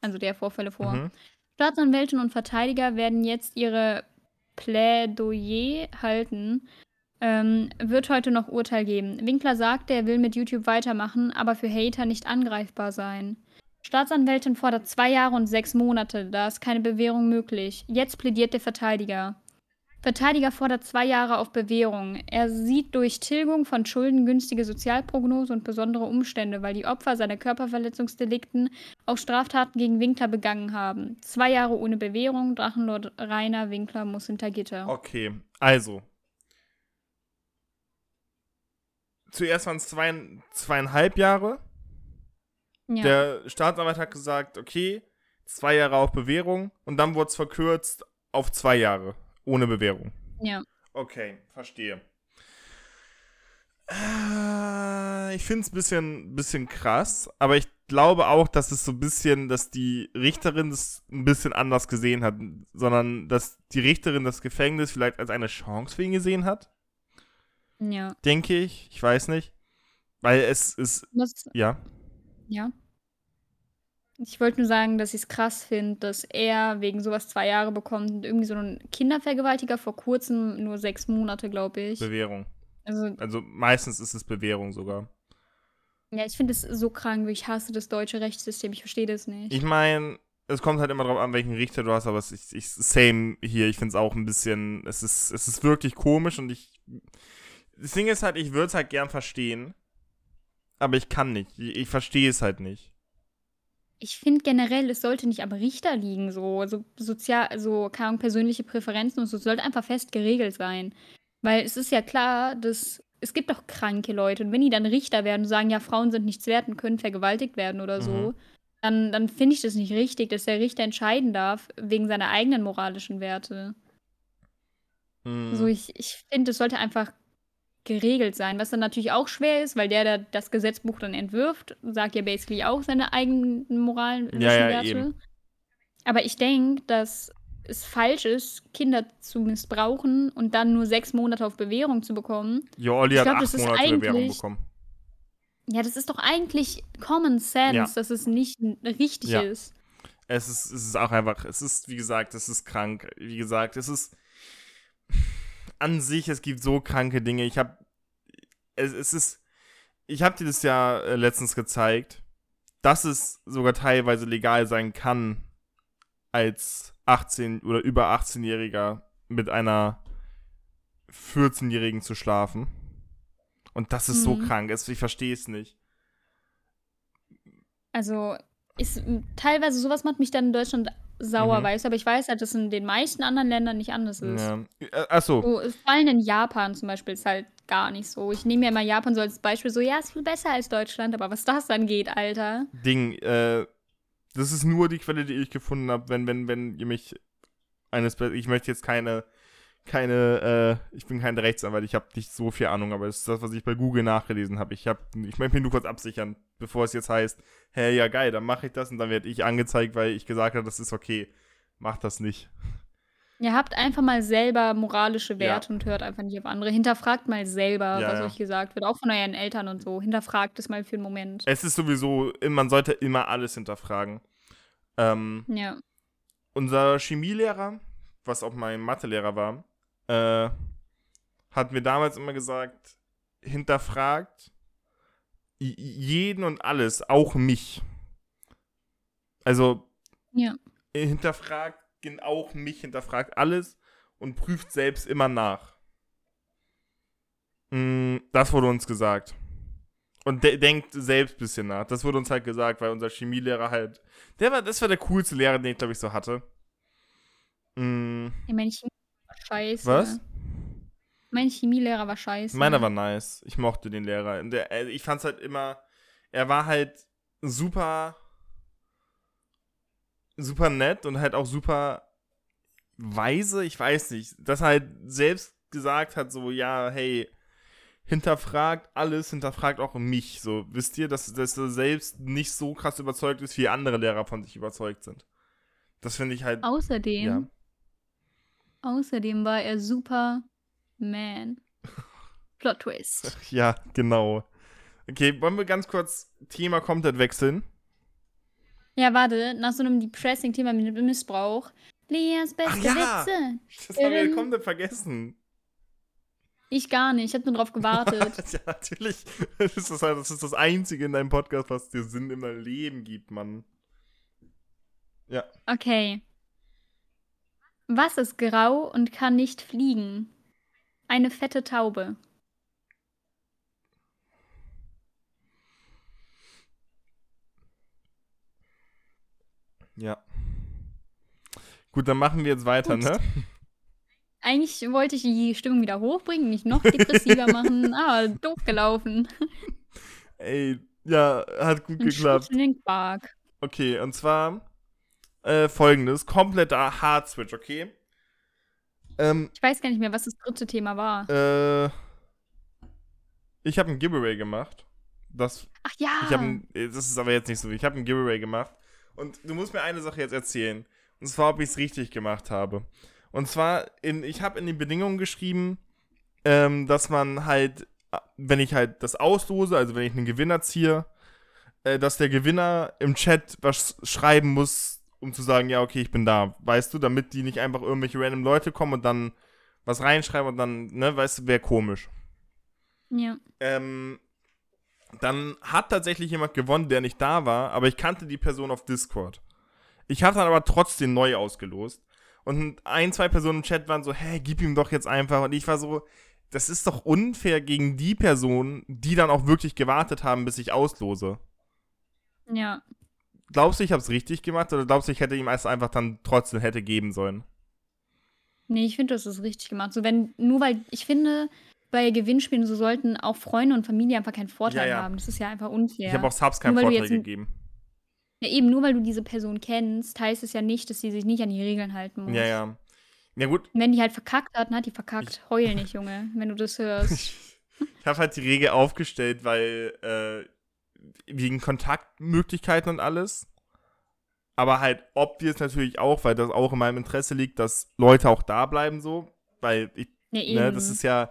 Also der Vorfälle vor. Mhm. Staatsanwältin und Verteidiger werden jetzt ihre Plädoyer halten. Ähm, wird heute noch Urteil geben. Winkler sagte, er will mit YouTube weitermachen, aber für Hater nicht angreifbar sein. Staatsanwältin fordert zwei Jahre und sechs Monate, da ist keine Bewährung möglich. Jetzt plädiert der Verteidiger. Verteidiger fordert zwei Jahre auf Bewährung. Er sieht durch Tilgung von Schulden günstige Sozialprognose und besondere Umstände, weil die Opfer seiner Körperverletzungsdelikten auch Straftaten gegen Winkler begangen haben. Zwei Jahre ohne Bewährung. Drachenlord Rainer Winkler muss hinter Gitter. Okay, also. Zuerst waren es zwei, zweieinhalb Jahre. Ja. Der Staatsanwalt hat gesagt, okay, zwei Jahre auf Bewährung und dann wurde es verkürzt auf zwei Jahre ohne Bewährung. ja. Okay, verstehe. Äh, ich finde es ein bisschen, bisschen krass, aber ich glaube auch, dass es so ein bisschen, dass die Richterin das ein bisschen anders gesehen hat, sondern dass die Richterin das Gefängnis vielleicht als eine Chance für ihn gesehen hat, Ja. denke ich. Ich weiß nicht. Weil es ist, Was, ja. ja. Ich wollte nur sagen, dass ich es krass finde, dass er wegen sowas zwei Jahre bekommt und irgendwie so ein Kindervergewaltiger vor kurzem nur sechs Monate, glaube ich. Bewährung. Also, Also meistens ist es Bewährung sogar. ja, ich finde es so krank, ich hasse das deutsche Rechtssystem, ich verstehe das nicht. Ich meine, es kommt halt immer drauf an, welchen Richter du hast, aber es ist ich, same hier. Ich finde es auch ein bisschen, es ist, es ist wirklich komisch und ich. Das Ding ist halt, ich würde es halt gern verstehen, aber ich kann nicht. Ich, ich verstehe es halt nicht. Ich finde generell, es sollte nicht am Richter liegen, so, so sozial, so, keine Ahnung, persönliche Präferenzen und so, es sollte einfach fest geregelt sein. Weil es ist ja klar, dass es gibt doch kranke Leute und wenn die dann Richter werden und sagen, ja, Frauen sind nichts wert und können vergewaltigt werden oder so, Mhm. dann, dann finde ich das nicht richtig, dass der Richter entscheiden darf wegen seiner eigenen moralischen Werte. Hm. So, ich, ich finde, es sollte einfach geregelt sein, was dann natürlich auch schwer ist, weil der, der das Gesetzbuch dann entwirft, sagt ja basically auch seine eigenen moralen Ja, ja, Werte. eben. Aber ich denke, dass es falsch ist, Kinder zu missbrauchen und dann nur sechs Monate auf Bewährung zu bekommen. Ja, Olli Ich hat glaub, acht das ist Monate Bewährung bekommen. Ja, das ist doch eigentlich Common Sense, Ja. dass es nicht richtig Ja. ist. Es ist, es ist auch einfach, es ist, wie gesagt, es ist krank. Wie gesagt, es ist an sich, es gibt so kranke Dinge. Ich habe, es, es ist, ich habe dir das ja äh, letztens gezeigt, dass es sogar teilweise legal sein kann, als 18 oder über 18-Jähriger mit einer 14-Jährigen zu schlafen. Und das ist so Mhm. krank. Es, ich verstehe es nicht. Also, ist, teilweise sowas macht mich dann in Deutschland sauer, Mhm. weißt du, aber ich weiß halt, dass in den meisten anderen Ländern nicht anders ist. Ja. Achso. So, vor allem in Japan zum Beispiel ist halt gar nicht so. Ich nehme ja immer Japan so als Beispiel, so, ja, ist viel besser als Deutschland, aber was das angeht, Alter. Ding, äh, das ist nur die Quelle, die ich gefunden habe, wenn, wenn, wenn ihr mich eines, ich möchte jetzt keine, keine, äh, ich bin kein Rechtsanwalt, ich habe nicht so viel Ahnung, aber das ist das, was ich bei Google nachgelesen habe. Ich habe, ich möchte mich nur kurz absichern, bevor es jetzt heißt, hä, ja geil, dann mache ich das und dann werde ich angezeigt, weil ich gesagt habe, das ist okay. Mach das nicht. Ihr habt einfach mal selber moralische Ja. Werte und hört einfach nicht auf andere. Hinterfragt mal selber, Ja, was ja. euch gesagt wird, auch von euren Eltern und so. Hinterfragt es mal für einen Moment. Es ist sowieso, man sollte immer alles hinterfragen. Ähm, Ja. unser Chemielehrer, was auch mein Mathelehrer war, äh, hat mir damals immer gesagt, hinterfragt jeden und alles, auch mich. Also Ja. äh, hinterfragt auch mich, hinterfragt alles und prüft selbst immer nach. Mm, Das wurde uns gesagt. Und de denkt selbst ein bisschen nach. Das wurde uns halt gesagt, weil unser Chemielehrer halt. Der war, das war der coolste Lehrer, den ich, glaube ich, so hatte. Mm, Ich meine, scheiße. Was? Mein Chemielehrer war scheiße. Meiner war nice. Ich mochte den Lehrer. Der, äh, ich fand's halt immer. Er war halt super. Super nett und halt auch super weise. Ich weiß nicht. Dass er halt selbst gesagt hat, so, ja, hey, hinterfragt alles, hinterfragt auch mich. So, wisst ihr, dass, dass er selbst nicht so krass überzeugt ist, wie andere Lehrer von sich überzeugt sind. Das finde ich halt. Außerdem, Ja. Außerdem war er super man. *laughs* Plot Twist. Ja, genau. Okay, wollen wir ganz kurz Thema komplett wechseln? Ja, warte, nach so einem Depressing-Thema mit Missbrauch. Leas beste ja. Witze. Das haben wir Ähm. komplett vergessen. Ich gar nicht, ich hab nur drauf gewartet. *laughs* ja, natürlich. Das ist das, das ist das Einzige in deinem Podcast, was dir Sinn im Leben gibt, Mann. Ja. Okay. Was ist grau und kann nicht fliegen? Eine fette Taube. Ja. Gut, dann machen wir jetzt weiter, Gut. ne? Eigentlich wollte ich die Stimmung wieder hochbringen, nicht noch depressiver machen, aber *laughs* doof gelaufen. Ey, ja, hat gut Ein geklappt. Okay, und zwar äh, folgendes: kompletter Hard Switch, okay? Ähm, Ich weiß gar nicht mehr, was das dritte Thema war. äh, ich habe ein Giveaway gemacht. Das Ach ja. Ich ein- äh, das ist aber jetzt nicht so. Ich habe ein Giveaway gemacht und du musst mir eine Sache jetzt erzählen. Und zwar, ob ich es richtig gemacht habe. Und zwar, in, ich habe in den Bedingungen geschrieben, ähm, dass man halt, wenn ich halt das auslose, also wenn ich einen Gewinner ziehe, äh, dass der Gewinner im Chat was schreiben muss, um zu sagen, ja, okay, ich bin da. Weißt du, damit die nicht einfach irgendwelche random Leute kommen und dann was reinschreiben und dann, ne, weißt du, wäre komisch. ja. Ähm, dann hat tatsächlich jemand gewonnen, der nicht da war, aber ich kannte die Person auf Discord. Ich habe dann aber trotzdem neu ausgelost. Und ein, zwei Personen im Chat waren so, hä, gib ihm doch jetzt einfach. Und ich war so, das ist doch unfair gegen die Personen, die dann auch wirklich gewartet haben, bis ich auslose. Ja. Glaubst du, ich habe es richtig gemacht oder glaubst du, ich hätte ihm es einfach dann trotzdem hätte geben sollen? Nee, ich finde, das ist richtig gemacht. So, wenn, nur weil, ich finde, bei Gewinnspielen so sollten auch Freunde und Familie einfach keinen Vorteil Ja, ja. haben. Das ist ja einfach unfair. Ich habe auch Subs keinen Vorteil gegeben. ja, eben, nur weil du diese Person kennst, heißt es ja nicht, dass sie sich nicht an die Regeln halten muss. Ja, ja. Ja gut, Und wenn die halt verkackt hat, dann hat die verkackt. Heul nicht, Junge, wenn du das hörst. *laughs* ich, ich habe halt die Regel aufgestellt, weil äh, wegen Kontaktmöglichkeiten und alles. Aber halt obvious natürlich auch, weil das auch in meinem Interesse liegt, dass Leute auch da bleiben so. Weil ich, Ja, ne, das ist ja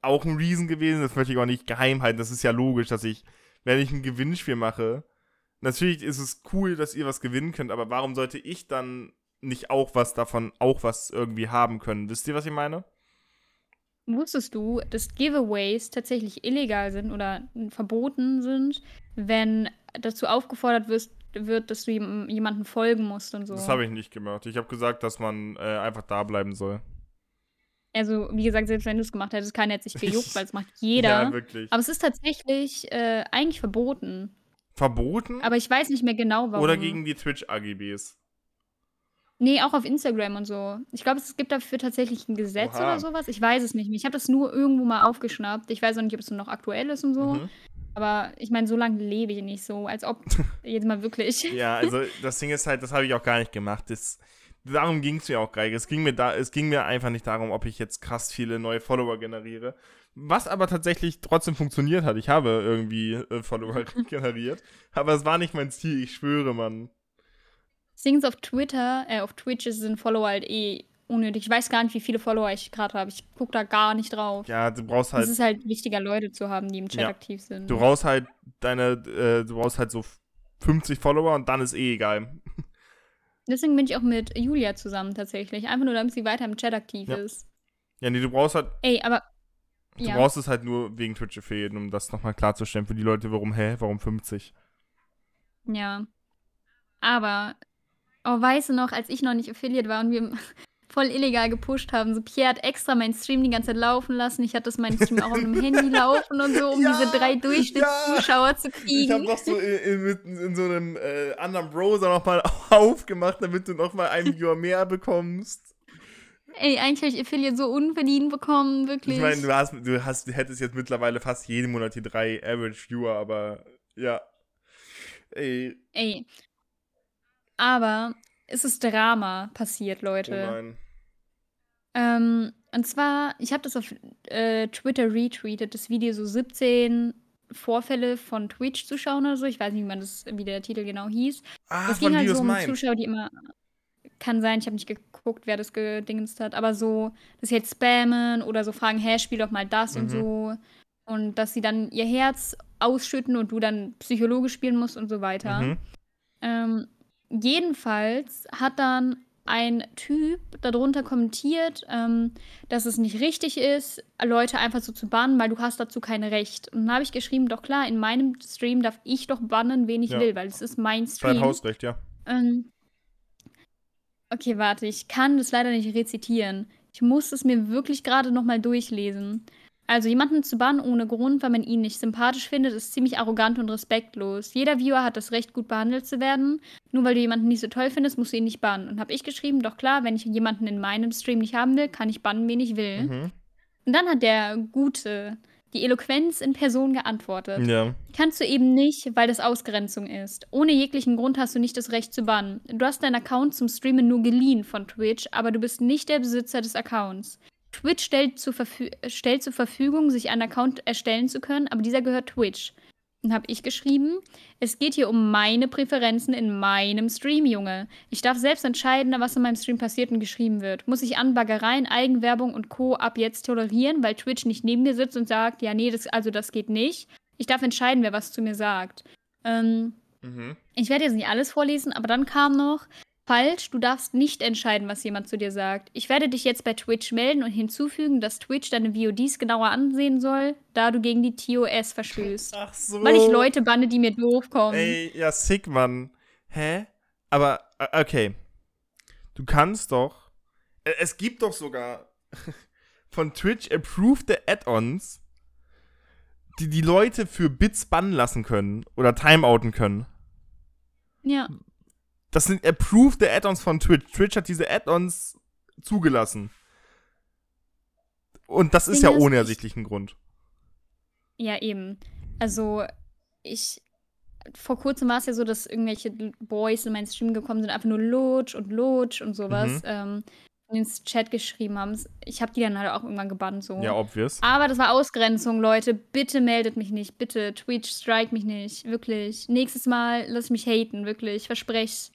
auch ein Reason gewesen, das möchte ich auch nicht geheim halten. Das ist ja logisch, dass ich, wenn ich ein Gewinnspiel mache, natürlich ist es cool, dass ihr was gewinnen könnt, aber warum sollte ich dann nicht auch was davon, auch was irgendwie haben können? Wisst ihr, was ich meine? Wusstest du, dass Giveaways tatsächlich illegal sind oder verboten sind, wenn dazu aufgefordert wirst, wird, dass du jem- jemandem folgen musst und so? Das habe ich nicht gemacht. Ich habe gesagt, dass man äh, einfach da bleiben soll. Also, wie gesagt, selbst wenn du es gemacht hättest, keiner hätte sich gejuckt, *laughs* weil es macht jeder. Ja, wirklich. Aber es ist tatsächlich äh, eigentlich verboten. Verboten? Aber ich weiß nicht mehr genau, warum. Oder gegen die Twitch-AGBs? Nee, auch auf Instagram und so. Ich glaube, es gibt dafür tatsächlich ein Gesetz Oha. oder sowas. Ich weiß es nicht mehr. Ich habe das nur irgendwo mal aufgeschnappt. Ich weiß auch nicht, ob es noch aktuell ist und so. Mhm. Aber ich meine, so lange lebe ich nicht so, als ob *laughs* jetzt mal wirklich. Ja, also das Ding ist halt, das habe ich auch gar nicht gemacht. Das, darum ging es mir auch gar nicht. Es ging mir, da, es ging mir einfach nicht darum, ob ich jetzt krass viele neue Follower generiere. Was aber tatsächlich trotzdem funktioniert hat. Ich habe irgendwie äh, Follower *laughs* generiert. Aber es war nicht mein Ziel, ich schwöre, Mann. Things auf Twitter, äh, auf Twitch sind Follower halt eh unnötig. Ich weiß gar nicht, wie viele Follower ich gerade habe. Ich gucke da gar nicht drauf. Ja, du brauchst Es halt, ist halt wichtiger, Leute zu haben, die im Chat Ja. aktiv sind. du brauchst halt deine, äh, du brauchst halt so 50 Follower und dann ist eh egal. Deswegen bin ich auch mit Julia zusammen tatsächlich. Einfach nur, damit sie weiter im Chat aktiv Ja. ist. Ja, nee, du brauchst halt, Ey, aber. du ja. brauchst es halt nur wegen Twitch Affiliate, um das nochmal klarzustellen für die Leute, warum, hä, warum 50? Ja. Aber, oh, weißt du noch, als ich noch nicht Affiliate war und wir voll illegal gepusht haben, so Pierre hat extra meinen Stream die ganze Zeit laufen lassen. Ich hatte das meinen Stream auch auf dem Handy *laughs* laufen und so, um Ja, diese drei Durchschnittszuschauer zu Ich habe kriegen. noch so in, in, in so einem äh, anderen Browser nochmal *laughs* aufgemacht, damit du nochmal einen *laughs* Viewer mehr bekommst. Ey, eigentlich habe ich Affiliate so unverdient bekommen, wirklich. Ich meine, du hast, du hast, hättest jetzt mittlerweile fast jeden Monat die drei Average Viewer, aber ja. Ey, Ey. Aber es ist Drama passiert, oh Leute. nein. Ähm, und zwar, ich habe das auf äh, Twitter retweetet, das Video so 17 Vorfälle von Twitch-Zuschauern oder so. Ich weiß nicht, wie, man das, wie der Titel genau hieß. Ah, Es ging halt so um meint. Zuschauer, die immer. Kann sein, ich habe nicht geguckt, wer das gedingst hat, aber so, dass sie jetzt spammen oder so fragen, hä, spiel doch mal das und Mhm. so. Und dass sie dann ihr Herz ausschütten und du dann psychologisch spielen musst und so weiter. Mhm. Ähm, jedenfalls hat dann ein Typ darunter kommentiert, ähm, dass es nicht richtig ist, Leute einfach so zu bannen, weil du hast dazu kein Recht. Und dann habe ich geschrieben, doch klar, in meinem Stream darf ich doch bannen, wen ich Ja. will, weil es ist mein Dein Stream. Hausrecht, ja. Ähm, okay, warte, ich kann das leider nicht rezitieren. Ich muss es mir wirklich gerade nochmal durchlesen. Also jemanden zu bannen ohne Grund, weil man ihn nicht sympathisch findet, ist ziemlich arrogant und respektlos. Jeder Viewer hat das Recht, gut behandelt zu werden. Nur weil du jemanden nicht so toll findest, musst du ihn nicht bannen. Und habe ich geschrieben, doch klar, wenn ich jemanden in meinem Stream nicht haben will, kann ich bannen, wen ich will. Mhm. Und dann hat der Gute, die Eloquenz in Person geantwortet. Ja. Kannst du eben nicht, weil das Ausgrenzung ist. Ohne jeglichen Grund hast du nicht das Recht zu bannen. Du hast deinen Account zum Streamen nur geliehen von Twitch, aber du bist nicht der Besitzer des Accounts. Twitch stellt zur, Verfü stellt zur Verfügung, sich einen Account erstellen zu können, aber dieser gehört Twitch. Dann habe ich geschrieben, es geht hier um meine Präferenzen in meinem Stream, Junge. Ich darf selbst entscheiden, was in meinem Stream passiert und geschrieben wird. Muss ich Anbaggereien, Eigenwerbung und Co. ab jetzt tolerieren, weil Twitch nicht neben mir sitzt und sagt, ja, nee, das, also das geht nicht. Ich darf entscheiden, wer was zu mir sagt. Ähm, Mhm. ich werde jetzt nicht alles vorlesen, aber dann kam noch, falsch, du darfst nicht entscheiden, was jemand zu dir sagt. Ich werde dich jetzt bei Twitch melden und hinzufügen, dass Twitch deine VODs genauer ansehen soll, da du gegen die TOS verstößt. Ach so. Weil ich Leute banne, die mir doof kommen. Ey, ja, sick, Mann. Hä? Aber, äh, okay. Du kannst doch. Es gibt doch sogar *laughs* von Twitch approved Add-ons, die die Leute für Bits bannen lassen können oder timeouten können. Ja, Das sind approved Add-ons von Twitch. Twitch hat diese Add-ons zugelassen. Und das ist ja ohne ich- ersichtlichen Grund. ja, eben. Also, ich. Vor kurzem war es ja so, dass irgendwelche Boys in meinen Stream gekommen sind, einfach nur Lutsch und Lutsch und sowas. Mhm. Ähm, ins Chat geschrieben haben. Ich habe die dann halt auch irgendwann gebannt, so. Ja, obvious. Aber das war Ausgrenzung, Leute. Bitte meldet mich nicht. Bitte, Twitch, strike mich nicht. Wirklich. Nächstes Mal lass mich haten, wirklich. Ich verspreche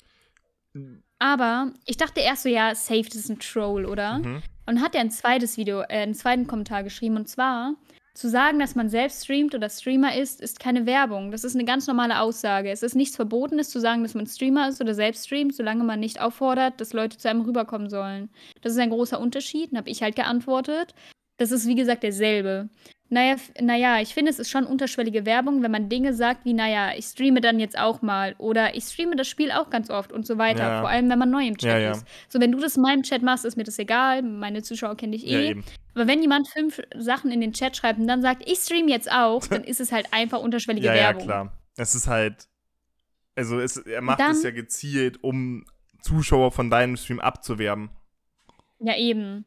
Aber ich dachte erst so, ja, safe, das ist ein Troll, oder? Mhm. Und hat er ein zweites Video, äh, einen zweiten Kommentar geschrieben. Und zwar, zu sagen, dass man selbst streamt oder Streamer ist, ist keine Werbung. Das ist eine ganz normale Aussage. Es ist nichts Verbotenes zu sagen, dass man Streamer ist oder selbst streamt, solange man nicht auffordert, dass Leute zu einem rüberkommen sollen. Das ist ein großer Unterschied, habe ich halt geantwortet. Das ist, wie gesagt, derselbe. Naja, naja, ich finde, es ist schon unterschwellige Werbung, wenn man Dinge sagt wie, naja, ich streame dann jetzt auch mal oder ich streame das Spiel auch ganz oft und so weiter. Ja. Vor allem, wenn man neu im Chat Ja, ja. ist. So, wenn du das in meinem Chat machst, ist mir das egal. Meine Zuschauer kennen dich Ja, eh. Aber wenn jemand fünf Sachen in den Chat schreibt und dann sagt, ich stream jetzt auch, dann *laughs* ist es halt einfach unterschwellige Ja, ja, Werbung. klar. Es ist halt. Also, es, er macht Dann- es ja gezielt, um Zuschauer von deinem Stream abzuwerben. Ja, eben.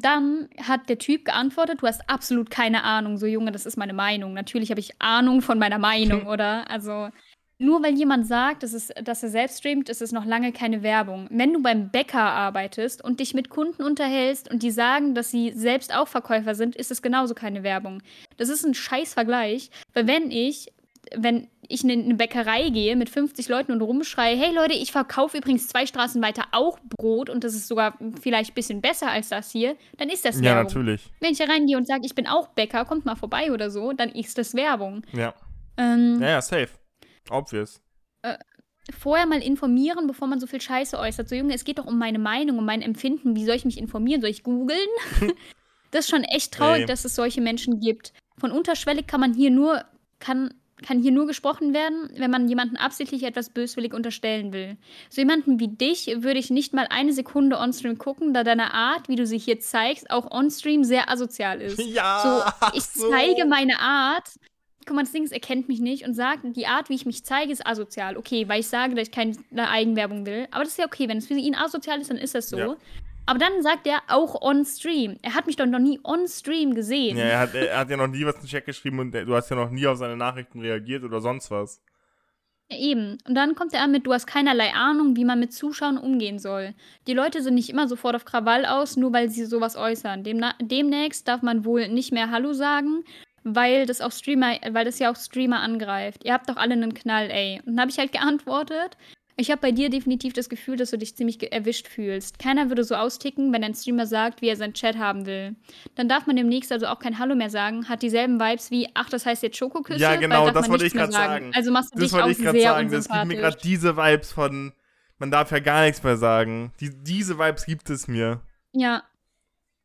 Dann hat der Typ geantwortet, du hast absolut keine Ahnung. So, Junge, das ist meine Meinung. Natürlich habe ich Ahnung von meiner Meinung, *laughs* oder? Also, nur weil jemand sagt, dass, es, dass er selbst streamt, ist es noch lange keine Werbung. Wenn du beim Bäcker arbeitest und dich mit Kunden unterhältst und die sagen, dass sie selbst auch Verkäufer sind, ist es genauso keine Werbung. Das ist ein scheiß Vergleich, weil wenn ich wenn ich in eine Bäckerei gehe mit 50 Leuten und rumschreie, hey Leute, ich verkaufe übrigens zwei Straßen weiter auch Brot und das ist sogar vielleicht ein bisschen besser als das hier, dann ist das Ja, Werbung. natürlich. Wenn ich reingehe und sage, ich bin auch Bäcker, kommt mal vorbei oder so, dann ist das Werbung. Ja. Ähm, Ja, ja, safe. Obvious. Vorher mal informieren, bevor man so viel Scheiße äußert. So, Junge, es geht doch um meine Meinung, um mein Empfinden. Wie soll ich mich informieren? Soll ich googeln? *laughs* das ist schon echt traurig, Ey. dass es solche Menschen gibt. Von unterschwellig kann man hier nur, kann, kann hier nur gesprochen werden, wenn man jemanden absichtlich etwas böswillig unterstellen will. So jemanden wie dich würde ich nicht mal eine Sekunde onstream gucken, da deine Art, wie du sie hier zeigst, auch onstream sehr asozial ist. *laughs* Ja, So, ich so. zeige meine Art. Guck mal, das Ding ist, er kennt mich nicht und sagt, die Art, wie ich mich zeige, ist asozial. Okay, weil ich sage, dass ich keine Eigenwerbung will. Aber das ist ja okay. Wenn es für ihn asozial ist, dann ist das so. Ja. Aber dann sagt er auch on Stream. Er hat mich doch noch nie on Stream gesehen. Ja, er hat, er hat ja noch nie was in den Chat geschrieben und du hast ja noch nie auf seine Nachrichten reagiert oder sonst was. Ja, Eben. Und dann kommt er an mit, du hast keinerlei Ahnung, wie man mit Zuschauern umgehen soll. Die Leute sind nicht immer sofort auf Krawall aus, nur weil sie sowas äußern. Demna demnächst darf man wohl nicht mehr Hallo sagen, weil das auch Streamer, weil das ja auch Streamer angreift. Ihr habt doch alle einen Knall, ey. Und dann habe ich halt geantwortet. Ich habe bei dir definitiv das Gefühl, dass du dich ziemlich erwischt fühlst. Keiner würde so austicken, wenn ein Streamer sagt, wie er seinen Chat haben will. Dann darf man demnächst also auch kein Hallo mehr sagen, hat dieselben Vibes wie, ach, das heißt jetzt Schokoküsse, Ja, genau, das wollte ich grad sagen. Also machst du Das dich wollte auch ich gerade sehr sagen. Das gibt mir gerade diese Vibes von, man darf ja gar nichts mehr sagen. Die, diese Vibes gibt es mir. Ja.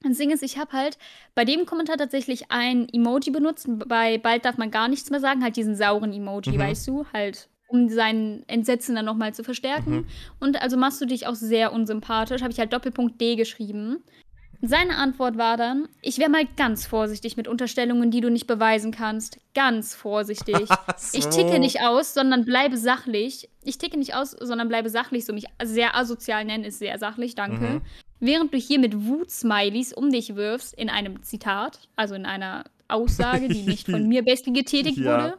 Das Ding ist, ich habe halt bei dem Kommentar tatsächlich ein Emoji benutzt. Bei bald darf man gar nichts mehr sagen, halt diesen sauren Emoji, Mhm. weißt du, halt um seinen Entsetzen dann nochmal zu verstärken. Mhm. Und also machst du dich auch sehr unsympathisch, habe ich halt Doppelpunkt D geschrieben. Seine Antwort war dann, ich wäre mal ganz vorsichtig mit Unterstellungen, die du nicht beweisen kannst. Ganz vorsichtig. *laughs* Ich So. ticke nicht aus, sondern bleibe sachlich. Ich ticke nicht aus, sondern bleibe sachlich. So mich sehr asozial nennen ist sehr sachlich, danke. Mhm. Während du hier mit Wut-Smileys um dich wirfst, in einem Zitat, also in einer Aussage, die nicht von *laughs* mir besten getätigt Ja. wurde,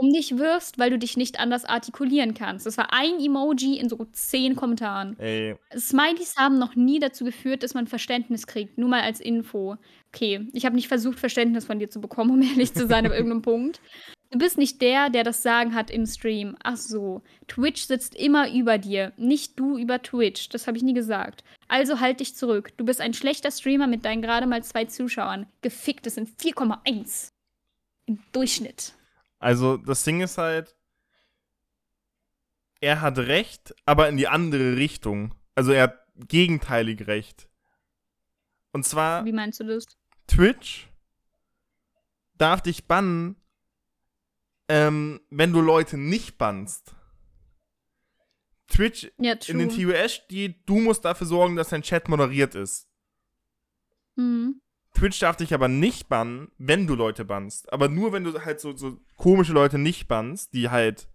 um dich wirfst, weil du dich nicht anders artikulieren kannst. Das war ein Emoji in so zehn Kommentaren. Ey, Smileys haben noch nie dazu geführt, dass man Verständnis kriegt. Nur mal als Info. Okay, ich habe nicht versucht, Verständnis von dir zu bekommen, um ehrlich zu sein, auf *laughs* irgendeinem Punkt. Du bist nicht der, der das Sagen hat im Stream. Ach so. Twitch sitzt immer über dir. Nicht du über Twitch. Das habe ich nie gesagt. Also halt dich zurück. Du bist ein schlechter Streamer mit deinen gerade mal zwei Zuschauern. Gefickt, das sind 4,1. Im Durchschnitt. Also das Ding ist halt, er hat recht, aber in die andere Richtung. Also er hat gegenteilig recht. Und zwar Wie meinst du das? Twitch darf dich bannen, ähm, wenn du Leute nicht bannst. Twitch Ja, in den. TOS steht, du musst dafür sorgen, dass dein Chat moderiert ist. Hm. Twitch darf dich aber nicht bannen, wenn du Leute bannst. Aber nur, wenn du halt so, so komische Leute nicht bannst, die halt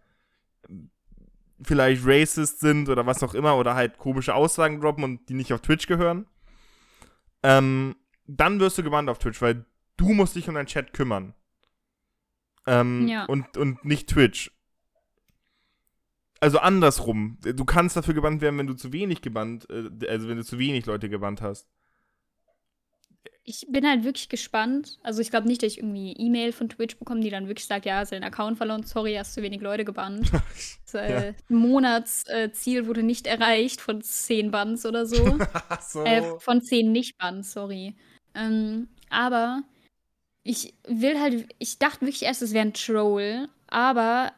vielleicht racist sind oder was auch immer oder halt komische Aussagen droppen und die nicht auf Twitch gehören. Ähm, dann wirst du gebannt auf Twitch, weil du musst dich um deinen Chat kümmern. Ähm, Ja. und, und nicht Twitch. Also andersrum. Du kannst dafür gebannt werden, wenn du zu wenig gebannt, äh, also wenn du zu wenig Leute gebannt hast. Ich bin halt wirklich gespannt. Also ich glaube nicht, dass ich irgendwie E-Mail von Twitch bekomme, die dann wirklich sagt, ja, hast deinen Account verloren, sorry, hast zu wenig Leute gebannt. *laughs* das äh, ja. Monatsziel äh, wurde nicht erreicht von 10 Bands oder so. *laughs* so. Äh, von 10 Nicht-Bands, sorry. Ähm, aber ich will halt, ich dachte wirklich erst, es wäre ein Troll, aber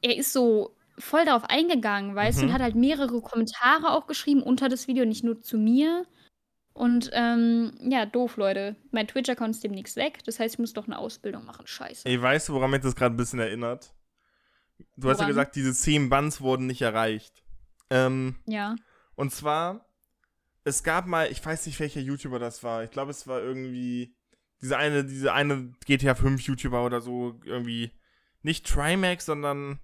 er ist so voll darauf eingegangen, weißt du, und mhm. hat halt mehrere Kommentare auch geschrieben unter das Video, nicht nur zu mir. Und ähm, ja, doof, Leute. Mein Twitch-Account ist demnächst weg. Das heißt, ich muss doch eine Ausbildung machen. Scheiße. Ey, weißt du, woran mich das gerade ein bisschen erinnert? Du woran? hast ja gesagt, diese 10 Bands wurden nicht erreicht. Ähm, ja. Und zwar, es gab mal, ich weiß nicht, welcher YouTuber das war. Ich glaube, es war irgendwie diese eine, diese eine GTA 5 YouTuber oder so, irgendwie nicht Trimax, sondern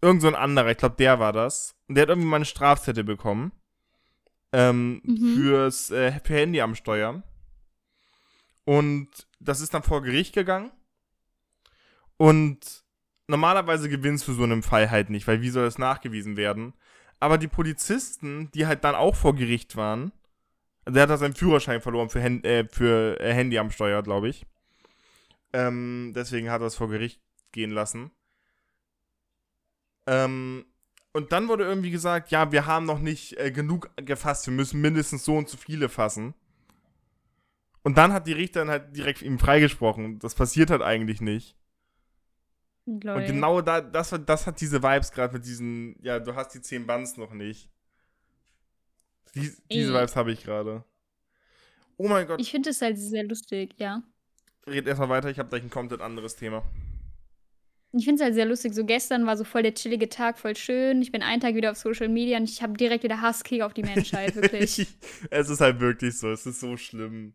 irgend so ein anderer. Ich glaube, der war das. Und der hat irgendwie mal eine Strafzettel bekommen ähm, mhm. fürs äh, für Handy am Steuer. Und das ist dann vor Gericht gegangen. Und normalerweise gewinnst du so einem Fall halt nicht, weil wie soll das nachgewiesen werden? Aber die Polizisten, die halt dann auch vor Gericht waren, der hat da seinen Führerschein verloren für, Hand, äh, für äh, Handy am Steuer, glaube ich. Ähm, deswegen hat er es vor Gericht gehen lassen. Ähm, und dann wurde irgendwie gesagt, ja, wir haben noch nicht äh, genug gefasst, wir müssen mindestens so und so viele fassen. Und dann hat die Richterin halt direkt ihm freigesprochen. Das passiert halt eigentlich nicht. Lol. Und genau da, das, das hat diese Vibes gerade mit diesen, ja, du hast die 10 Bands noch nicht. Die, diese Vibes habe ich gerade. Oh mein Gott. Ich finde es halt sehr lustig, ja. Red erstmal weiter, ich habe gleich ein komplett anderes Thema. Ich finde es halt sehr lustig. So gestern war so voll der chillige Tag, voll schön. Ich bin einen Tag wieder auf Social Media und ich habe direkt wieder Hasskick auf die Menschheit, wirklich. *laughs* es ist halt wirklich so. Es ist so schlimm.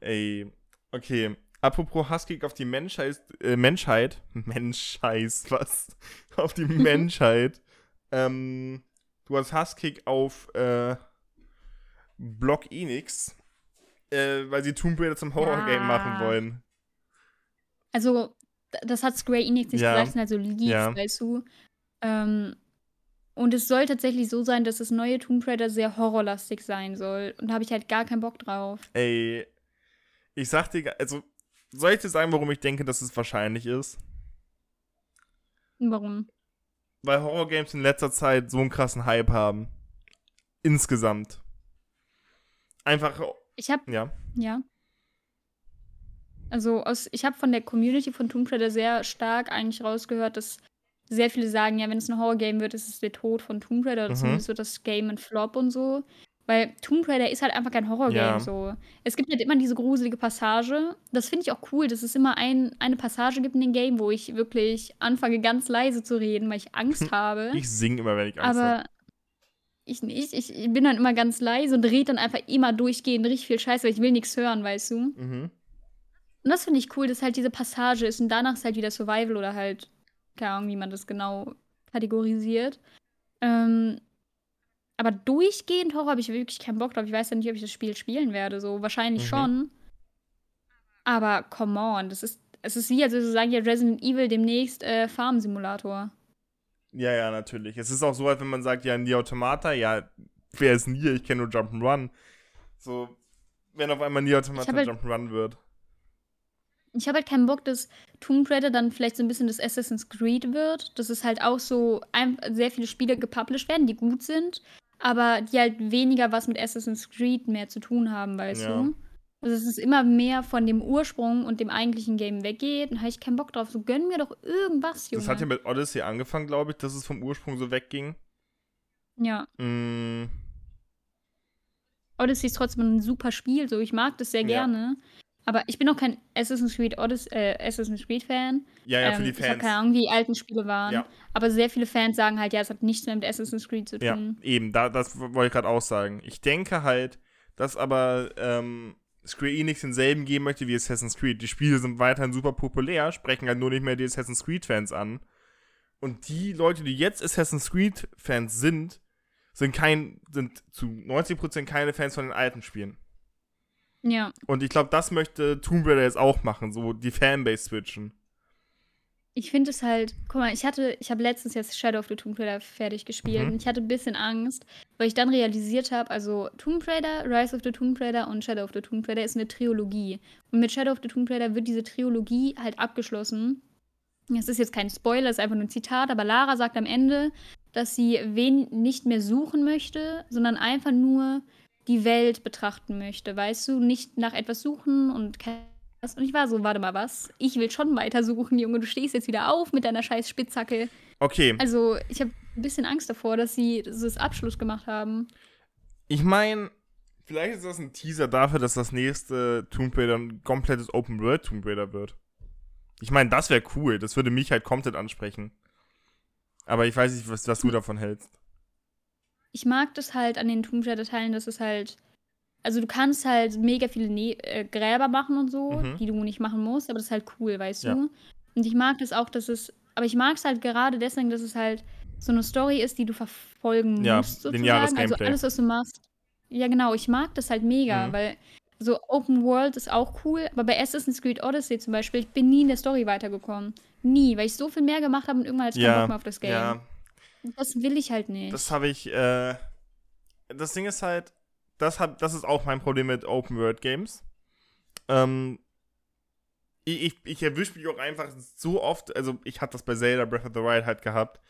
Ey. Okay. Apropos Hasskick auf die Menschheit. Äh, Menschheit. *laughs* Menschheit, was? *laughs* auf die Menschheit. ähm, du hast Hasskick auf äh, Block Enix. Äh, weil sie Tomb Raider zum Horror-Game ja. machen wollen. Also, das hat Square Enix nicht ja. gesagt, sind halt so Leaks, ja. weißt du. Ähm, und es soll tatsächlich so sein, dass das neue Tomb Raider sehr horrorlastig sein soll. Und da habe ich halt gar keinen Bock drauf. Ey, ich sag dir, also, soll ich dir sagen, warum ich denke, dass es wahrscheinlich ist? Warum? Weil Horrorgames in letzter Zeit so einen krassen Hype haben. Insgesamt. Einfach. Ich hab. Ja. Ja. Also aus, ich habe von der Community von Tomb Raider sehr stark eigentlich rausgehört, dass sehr viele sagen, ja, wenn es ein Horror-Game wird, ist es der Tod von Tomb Raider, oder mhm. zumindest wird das Game ein Flop und so. Weil Tomb Raider ist halt einfach kein Horror-Game ja. so. Es gibt halt immer diese gruselige Passage. Das finde ich auch cool, dass es immer ein, eine Passage gibt in dem Game, wo ich wirklich anfange, ganz leise zu reden, weil ich Angst *laughs* habe. Ich singe immer, wenn ich Angst habe. Aber hab. ich nicht. Ich, ich bin dann immer ganz leise und rede dann einfach immer durchgehend richtig viel Scheiße, weil ich will nichts hören, weißt du? Mhm. Und das finde ich cool, dass halt diese Passage ist und danach ist halt wieder Survival oder halt, keine Ahnung, wie man das genau kategorisiert. Ähm, aber durchgehend Horror habe ich wirklich keinen Bock drauf. Ich weiß ja nicht, ob ich das Spiel spielen werde. So wahrscheinlich mhm. schon. Aber come on, das ist, es ist wie, als würde sagen, ja, Resident Evil demnächst äh, Farm-Simulator. Ja, ja, natürlich. Es ist auch so, als wenn man sagt, ja, Nier Automata, ja, wer ist Nier? Ich kenne nur Jump'n'Run. So, wenn auf einmal Nier Automata halt, Jump'n'Run wird ich habe halt keinen Bock, dass Tomb Raider dann vielleicht so ein bisschen das Assassin's Creed wird. Dass es halt auch so sehr viele Spiele gepublished werden, die gut sind, aber die halt weniger was mit Assassin's Creed mehr zu tun haben, weißt ja. du? Also dass es immer mehr von dem Ursprung und dem eigentlichen Game weggeht, dann habe ich keinen Bock drauf. So gönn mir doch irgendwas, Junge. Das hat ja mit Odyssey angefangen, glaube ich, dass es vom Ursprung so wegging. Ja. Mm. Odyssey ist trotzdem ein super Spiel, so ich mag das sehr gerne. Ja. Aber ich bin auch kein Assassin's Creed, Odyssey, äh, Assassin's Creed Fan. Ja, ja, für die ähm, Fans. Ich habe keine Ahnung, wie die alten Spiele waren. Ja. Aber sehr viele Fans sagen halt, ja, es hat nichts mehr mit Assassin's Creed zu tun. Ja, eben, da, das wollte ich gerade auch sagen. Ich denke halt, dass aber ähm, Square Enix denselben geben möchte wie Assassin's Creed. Die Spiele sind weiterhin super populär, sprechen halt nur nicht mehr die Assassin's Creed-Fans an. Und die Leute, die jetzt Assassin's Creed-Fans sind, sind kein, sind zu 90% keine Fans von den alten Spielen. Ja. Und ich glaube, das möchte Tomb Raider jetzt auch machen, so die Fanbase switchen. Ich finde es halt, guck mal, ich hatte, ich habe letztens jetzt Shadow of the Tomb Raider fertig gespielt Mhm. und ich hatte ein bisschen Angst, weil ich dann realisiert habe, also Tomb Raider, Rise of the Tomb Raider und Shadow of the Tomb Raider ist eine Trilogie. Und mit Shadow of the Tomb Raider wird diese Trilogie halt abgeschlossen. Es ist jetzt kein Spoiler, es ist einfach nur ein Zitat, aber Lara sagt am Ende, dass sie wen nicht mehr suchen möchte, sondern einfach nur die Welt betrachten möchte, weißt du? Nicht nach etwas suchen und und ich war so, warte mal, was? Ich will schon weiter suchen, Junge. Du stehst jetzt wieder auf mit deiner scheiß Spitzhacke. Okay, Also, ich habe ein bisschen Angst davor, dass sie das Abschluss gemacht haben. ich meine, vielleicht ist das ein Teaser dafür, dass das nächste Tomb Raider ein komplettes Open World Tomb Raider wird. Ich meine, das wäre cool. Das würde mich halt komplett ansprechen. Aber ich weiß nicht, was, was du davon hältst. Ich mag das halt an den Tomb Raider-Teilen, dass es halt. Also, du kannst halt mega viele ne äh, Gräber machen und so, Mhm. die du nicht machen musst, aber das ist halt cool, weißt Ja. du? Und ich mag das auch, dass es. Aber ich mag es halt gerade deswegen, dass es halt so eine Story ist, die du verfolgen Ja, musst, sozusagen. lineares Also, Gameplay. alles, was du machst. Ja, genau. Ich mag das halt mega, Mhm. weil so Open World ist auch cool, aber bei Assassin's Creed Odyssey zum Beispiel, ich bin nie in der Story weitergekommen. Nie, weil ich so viel mehr gemacht habe und irgendwann hatte ich keinen Bock mehr auf das Game. ja, Das will ich halt nicht. das habe ich, äh, das Ding ist halt, das, hab, das ist auch mein Problem mit Open World Games. Ähm, ich, ich, ich erwische mich auch einfach so oft, also ich hatte das bei Zelda Breath of the Wild halt gehabt.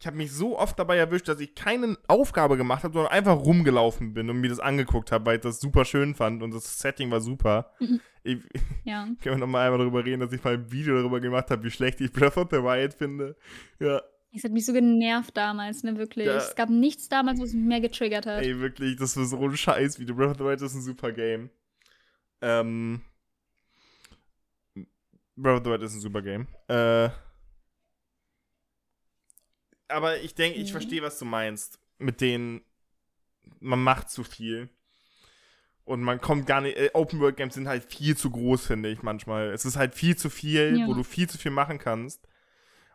Ich habe mich so oft dabei erwischt, dass ich keine Aufgabe gemacht habe, sondern einfach rumgelaufen bin und mir das angeguckt habe, weil ich das super schön fand und das Setting war super. Mhm. *laughs* Ich, ja. können wir nochmal einmal darüber reden, dass ich mal ein Video darüber gemacht habe, wie schlecht ich Breath of the Wild finde. Ja, Es hat mich so genervt damals, ne, wirklich. Ja. Es gab nichts damals, was mich mehr getriggert hat. Ey, wirklich, das war so ein Scheiß Video. Breath of the Wild ist ein super Game. Ähm. Breath of the Wild ist ein super Game. Äh. Aber ich denke, ich Mhm. verstehe, was du meinst. Mit denen, man macht zu viel. Und man kommt gar nicht. Äh, Open World Games sind halt viel zu groß, finde ich manchmal. Es ist halt viel zu viel, Ja. wo du viel zu viel machen kannst.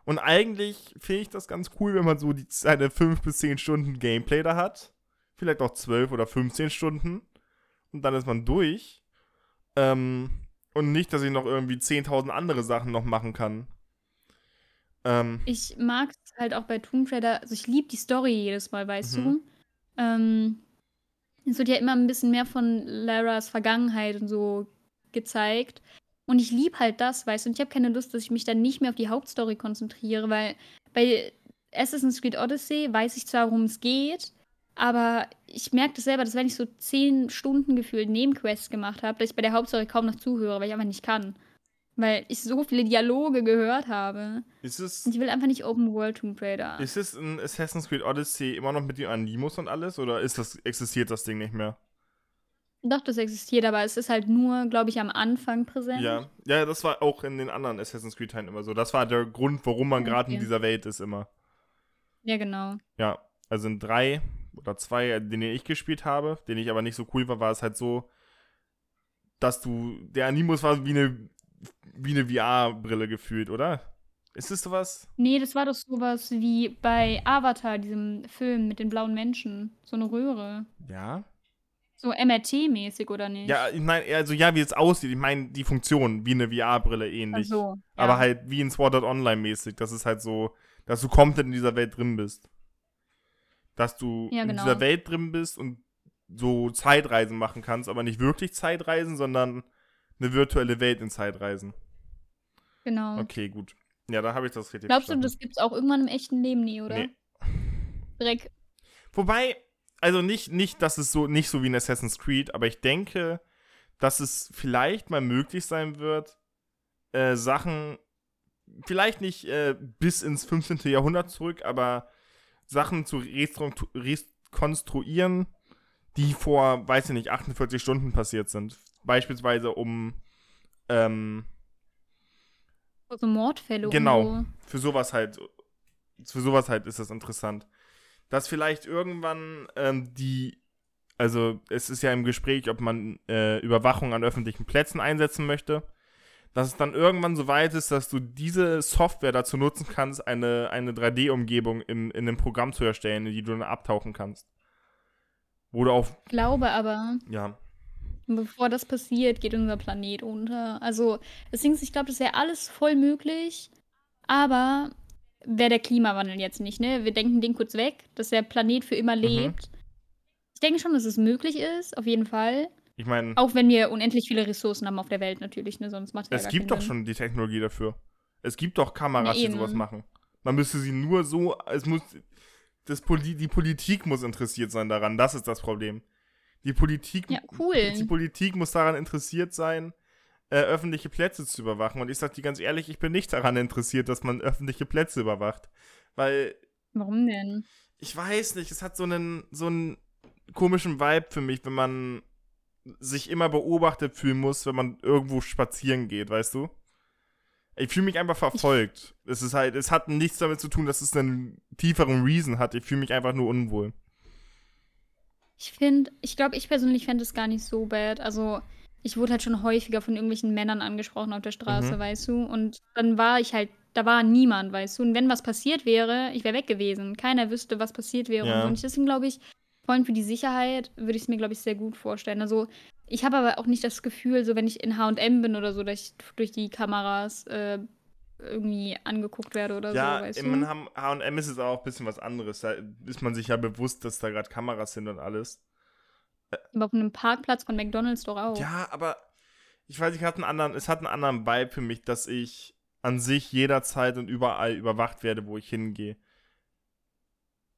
Und eigentlich finde ich das ganz cool, wenn man so die, seine 5 bis 10 Stunden Gameplay da hat. Vielleicht auch 12 oder 15 Stunden. Und dann ist man durch. Ähm, und nicht, dass ich noch irgendwie 10.000 andere Sachen noch machen kann. Ähm, Ich mag es halt auch bei Tomb Raider, also ich liebe die Story jedes Mal, weißt Mhm. du? Ähm, es wird ja immer ein bisschen mehr von Laras Vergangenheit und so gezeigt. Und ich liebe halt das, weißt du? Und ich habe keine Lust, dass ich mich dann nicht mehr auf die Hauptstory konzentriere, weil bei Assassin's Creed Odyssey weiß ich zwar, worum es geht, aber ich merke das selber, dass wenn ich so zehn Stunden gefühlt Nebenquests gemacht habe, dass ich bei der Hauptstory kaum noch zuhöre, weil ich einfach nicht kann. Weil ich so viele Dialoge gehört habe. ist, es, Und ich will einfach nicht Open World Tomb Raider. ist es in Assassin's Creed Odyssey immer noch mit den Animus und alles? Oder ist das, existiert das Ding nicht mehr? Doch, das existiert, aber es ist halt nur, glaube ich, am Anfang präsent. Ja. Ja, das war auch in den anderen Assassin's Creed-Teilen immer so. Das war der Grund, warum man gerade in Okay. dieser Welt ist immer. Ja, genau. Ja, also in drei oder zwei, den ich gespielt habe, den ich aber nicht so cool war, war es halt so, dass du, der Animus war wie eine, wie eine VR-Brille gefühlt, oder? Ist es sowas? Nee, das war doch sowas wie bei Avatar, diesem Film mit den blauen Menschen. So eine Röhre. Ja. So MRT-mäßig, oder nicht? Ja, ich meine, also ja, wie es aussieht, ich meine die Funktion, wie eine VR-Brille Ach ähnlich. so. Aber ja. halt wie in Sword Art Online mäßig, das ist halt so, dass du komplett in dieser Welt drin bist. Dass du Ja, in genau. dieser Welt drin bist und so Zeitreisen machen kannst, aber nicht wirklich Zeitreisen, sondern eine virtuelle Welt in Zeitreisen. Genau. Okay, gut. Ja, da habe ich das richtig Glaubst du, verstanden. das gibt's auch irgendwann im echten Leben nie, oder? Nee. Dreck. Wobei, also nicht, nicht, dass es so, nicht so wie in Assassin's Creed, aber ich denke, dass es vielleicht mal möglich sein wird, äh, Sachen, vielleicht nicht äh, bis ins 15. Jahrhundert zurück, aber Sachen zu rekonstru- rekonstruieren, die vor, weiß ich nicht, 48 Stunden passiert sind. Beispielsweise um, ähm, So Mordfälle Genau. für sowas halt, für sowas halt ist das interessant. Dass vielleicht irgendwann ähm, die, also es ist ja im Gespräch, ob man äh, Überwachung an öffentlichen Plätzen einsetzen möchte, dass es dann irgendwann so weit ist, dass du diese Software dazu nutzen kannst, eine, eine 3D-Umgebung in, in einem Programm zu erstellen, in die du dann abtauchen kannst. Wo du auf, Ich glaube aber, ja, bevor das passiert, geht unser Planet unter. Also, deswegen, ich glaube, das wäre alles voll möglich. Aber wäre der Klimawandel jetzt nicht, ne? Wir denken den kurz weg, dass der Planet für immer Mhm. lebt. Ich denke schon, dass es möglich ist, auf jeden Fall. Ich meine, Auch wenn wir unendlich viele Ressourcen haben auf der Welt natürlich, ne? Sonst macht es es gibt doch Sinn. schon die Technologie dafür. Es gibt doch Kameras, Ja, die sowas machen. Man müsste sie nur so, es muss, das Poli die Politik muss interessiert sein daran. Das ist das Problem. Die Politik, Ja, cool. die Politik muss daran interessiert sein, äh, öffentliche Plätze zu überwachen. Und ich sag dir ganz ehrlich, ich bin nicht daran interessiert, dass man öffentliche Plätze überwacht. Weil Warum denn? ich weiß nicht, es hat so einen, so einen komischen Vibe für mich, wenn man sich immer beobachtet fühlen muss, wenn man irgendwo spazieren geht, weißt du? Ich fühle mich einfach verfolgt. Es ist halt, es hat nichts damit zu tun, dass es einen tieferen Reason hat. Ich fühle mich einfach nur unwohl. Ich finde, ich glaube, ich persönlich fände es gar nicht so bad. Also, ich wurde halt schon häufiger von irgendwelchen Männern angesprochen auf der Straße, Mhm. weißt du? Und dann war ich halt, da war niemand, weißt du? Und wenn was passiert wäre, ich wäre weg gewesen. Keiner wüsste, was passiert wäre. Ja. Und deswegen glaube ich, vor allem für die Sicherheit würde ich es mir, glaube ich, sehr gut vorstellen. Also, ich habe aber auch nicht das Gefühl, so wenn ich in HM bin oder so, dass ich durch die Kameras äh, irgendwie angeguckt werde oder ja, so, weißt in du? H&M ist es auch ein bisschen was anderes. Da ist man sich ja bewusst, dass da gerade Kameras sind und alles. Aber auf einem Parkplatz von McDonalds doch auch. Ja, aber ich weiß, ich hat einen anderen, es hat einen anderen Vibe für mich, dass ich an sich jederzeit und überall überwacht werde, wo ich hingehe.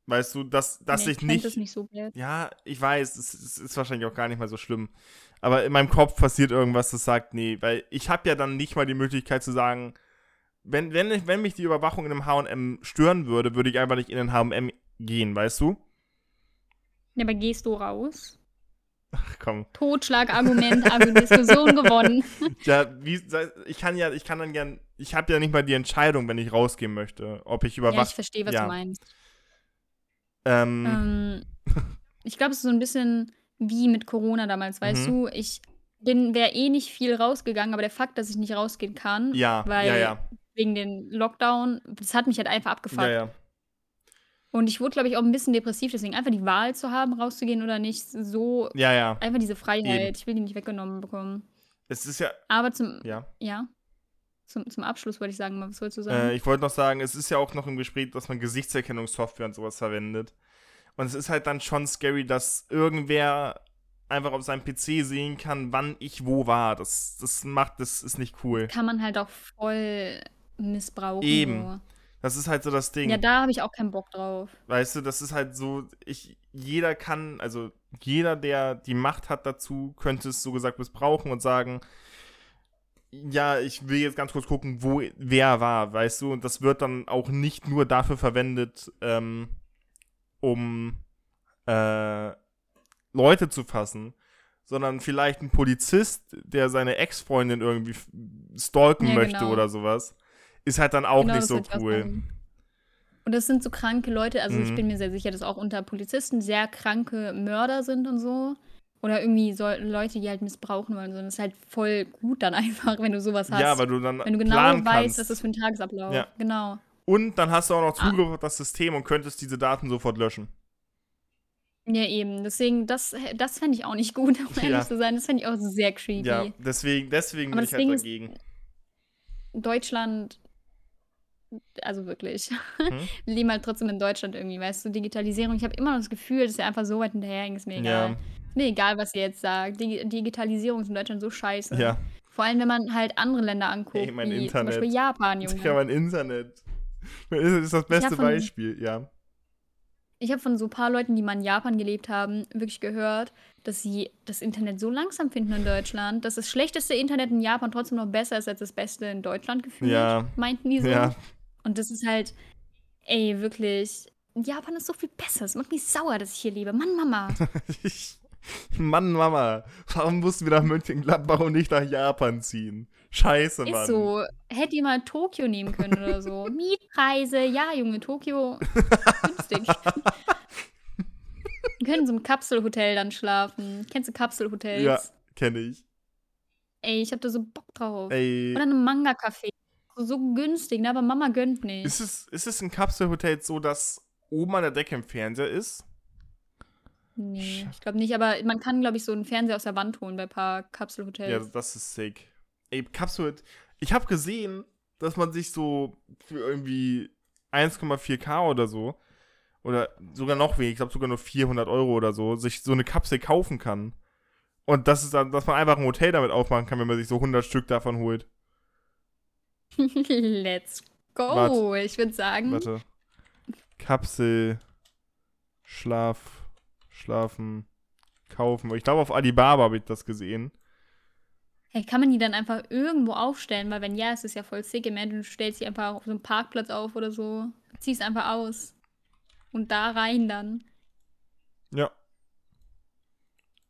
Weißt du, dass, dass Nee, ich fänd nicht, das nicht so bad. Ja, ich weiß, es, es ist wahrscheinlich auch gar nicht mal so schlimm. Aber in meinem Kopf passiert irgendwas, das sagt, nee, weil ich habe ja dann nicht mal die Möglichkeit zu sagen, wenn, wenn, ich, wenn mich die Überwachung in einem HM stören würde, würde ich einfach nicht in den HM gehen, weißt du? Ja, aber gehst du raus? Ach komm. Totschlagargument, also Diskussion *laughs* gewonnen. Ja, wie, ich kann ja, ich kann dann gern, ich habe ja nicht mal die Entscheidung, wenn ich rausgehen möchte, ob ich Ja, überwacht. ich verstehe, was ja. du meinst. ähm, Ähm, ich glaube, es ist so ein bisschen wie mit Corona damals, weißt Mhm. du? Ich bin, wäre eh nicht viel rausgegangen, aber der Fakt, dass ich nicht rausgehen kann, ja, weil ja, ja, wegen den Lockdown, das hat mich halt einfach abgefuckt. Und ich wurde, glaube ich, auch ein bisschen depressiv, deswegen einfach die Wahl zu haben, rauszugehen oder nicht, so Ja, ja. einfach diese Freiheit. Eben. Ich will die nicht weggenommen bekommen. Es ist ja, Aber zum, ja. ja, zum, zum Abschluss wollte ich sagen, was wolltest du sagen? Äh, ich wollte noch sagen, es ist ja auch noch im Gespräch, dass man Gesichtserkennungssoftware und sowas verwendet. Und es ist halt dann schon scary, dass irgendwer einfach auf seinem PC sehen kann, wann ich wo war. Das, das macht, das ist nicht cool. Kann man halt auch voll missbrauchen. Eben. So. Das ist halt so das Ding. Ja, da habe ich auch keinen Bock drauf. Weißt du, das ist halt so, ich, jeder kann, also jeder, der die Macht hat dazu, könnte es so gesagt missbrauchen und sagen, ja, ich will jetzt ganz kurz gucken, wo wer war, weißt du, und das wird dann auch nicht nur dafür verwendet, ähm, um äh, Leute zu fassen, sondern vielleicht ein Polizist, der seine Ex-Freundin irgendwie stalken Ja, möchte genau. oder sowas, ist halt dann auch Genau, nicht so ich cool. Und das sind so kranke Leute, also ich Mhm. bin mir sehr sicher, dass auch unter Polizisten sehr kranke Mörder sind und so. Oder irgendwie so Leute, die halt missbrauchen wollen. So. Und das ist halt voll gut dann *laughs* einfach, wenn du sowas hast. Ja, weil du dann wenn du genau weißt, kannst. was das für ein Tagesablauf. Ja. Genau. Und dann hast du auch noch Ah. Zugriff auf das System und könntest diese Daten sofort löschen. Ja, eben. Deswegen, das, das fände ich auch nicht gut, *laughs* um ehrlich Ja. zu sein. Das fände ich auch sehr creepy. Ja, deswegen, deswegen Aber bin ich halt ist- dagegen. Deutschland, also wirklich. Hm? *laughs* Wir leben halt trotzdem in Deutschland irgendwie, weißt du, Digitalisierung. Ich habe immer noch das Gefühl, dass wir einfach so weit hinterherhängen, ist mir egal. Ja, Ist mir egal, was ihr jetzt sagt. Digi Digitalisierung ist in Deutschland so scheiße. ja. Vor allem, wenn man halt andere Länder anguckt, Ey, mein wie Internet. zum Beispiel Japan, Ich Junge. kann mein Internet. *laughs* Das ist das beste von- Beispiel, ja. Ich habe von so ein paar Leuten, die mal in Japan gelebt haben, wirklich gehört, dass sie das Internet so langsam finden in Deutschland, dass das schlechteste Internet in Japan trotzdem noch besser ist als das beste in Deutschland gefühlt, Ja. meinten die so. Ja. Und das ist halt, ey, wirklich, Japan ist so viel besser. Es macht mich sauer, dass ich hier lebe. Mann, Mama. *laughs* Mann, Mama, warum mussten wir nach Mönchengladbach und nicht nach Japan ziehen? Scheiße, Mann. Ist so. Hätte ihr mal Tokio nehmen können oder so. *laughs* Mietpreise, ja, Junge, Tokio günstig. *laughs* Wir können in so einem Kapselhotel dann schlafen. Kennst du Kapselhotels? Ja, kenne ich. Ey, ich hab da so Bock drauf. Ey, Oder einem Manga-Café. So, günstig, ne? Aber Mama gönnt nicht. ist es, ist es in Kapselhotels so, dass oben an der Decke ein Fernseher ist? nee, ich glaube nicht. Aber man kann, glaube ich, so einen Fernseher aus der Wand holen bei ein paar Ja, Kapselhotels. das ist sick. Ey, Kapsel. Ich habe gesehen, dass man sich so für irgendwie 1,4K oder so, oder sogar noch weniger, ich glaube sogar nur 400 Euro oder so, sich so eine Kapsel kaufen kann. Und das ist dann, dass man einfach ein Hotel damit aufmachen kann, wenn man sich so 100 Stück davon holt. *laughs* Let's go. Warte. Ich würde sagen, Warte. Kapsel, Schlaf, Schlafen, kaufen. Ich glaube, auf Alibaba habe ich das gesehen. hey, kann man die dann einfach irgendwo aufstellen? Weil wenn ja, ist es ja voll sick. Imagine, du stellst sie einfach auf so einem Parkplatz auf oder so. Ziehst einfach aus. Und da rein dann. Ja.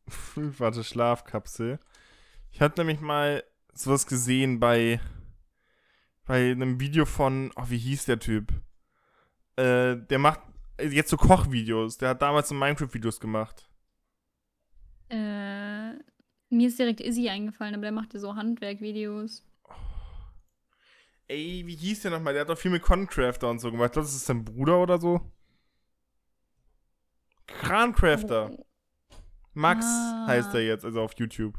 *laughs* Warte, Schlafkapsel. Ich hatte nämlich mal sowas gesehen bei, bei einem Video von, oh, wie hieß der Typ? Äh, der macht jetzt so Kochvideos. Der hat damals so Minecraft-Videos gemacht. Äh, mir ist direkt Izzy eingefallen, aber der machte so Handwerkvideos. Ey, wie hieß der nochmal? Der hat doch viel mit Concrafter und so gemacht. Ich glaube, das ist sein Bruder oder so. Krancrafter. Max Ah. heißt er jetzt, also auf YouTube.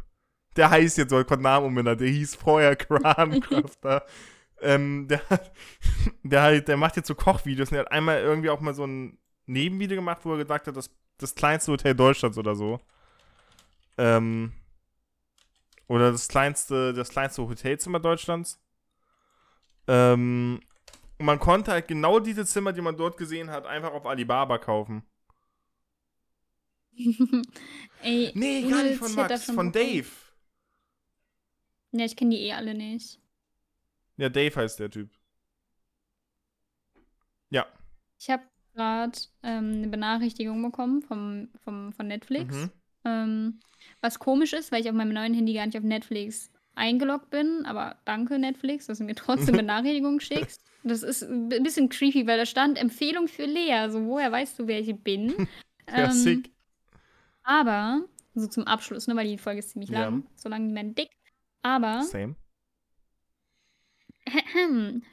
Der heißt jetzt, den Namen umbenannt. Der hieß vorher *laughs* Krancrafter. Ähm, der, hat- *laughs* der, halt, der macht jetzt so Kochvideos und der hat einmal irgendwie auch mal so ein Nebenvideo gemacht, wo er gesagt hat, das, das kleinste Hotel Deutschlands oder so. Ähm, oder das kleinste, das kleinste Hotelzimmer Deutschlands. Ähm, und man konnte halt genau diese Zimmer, die man dort gesehen hat, einfach auf Alibaba kaufen. *laughs* Ey, Nee, gar nicht von Max, von Dave. Ja, ich kenne die eh alle nicht. Ja, Dave heißt der Typ. Ja. Ich habe gerade ähm, eine Benachrichtigung bekommen vom, vom, von Netflix. Mhm. Ähm, was komisch ist, weil ich auf meinem neuen Handy gar nicht auf Netflix eingeloggt bin. Aber danke, Netflix, dass du mir trotzdem *laughs* Benachrichtigungen schickst. Das ist ein bisschen creepy, weil da stand Empfehlung für Lea. Also, woher weißt du, wer ich bin? *laughs* Ja, Ähm, sick. Aber, so zum Abschluss, ne, weil die Folge ist ziemlich Ja. lang, so lang werden dick. Aber, Same.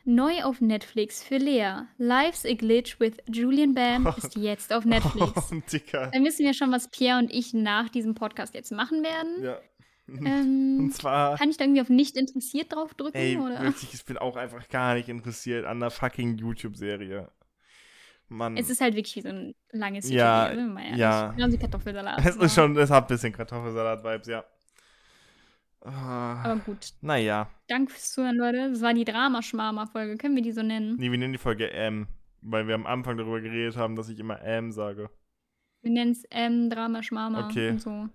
Neu auf Netflix für Lea. Life's a Glitch with Julian Bam *laughs* ist jetzt auf Netflix. *laughs* Oh, Dicker. Dann wissen wir schon, was Pierre und ich nach diesem Podcast jetzt machen werden. Ja. Ähm, *laughs* Und zwar, kann ich da irgendwie auf nicht interessiert drauf drücken? ey, oder? wirklich, ich bin auch einfach gar nicht interessiert an der fucking YouTube-Serie. Mann. Es ist halt wirklich wie so ein langes Ja, mal ehrlich. ja. Genau wie Kartoffelsalat. Es ist schon, es hat ein bisschen Kartoffelsalat-Vibes, ja. Ah, Aber gut. naja. Danke fürs Zuhören, Leute. Das war die Dramaschmarma-Folge. Können wir die so nennen? Nee, wir nennen die Folge M, weil wir am Anfang darüber geredet haben, dass ich immer M sage. Wir nennen es ähm, Dramaschmarma Okay. und so.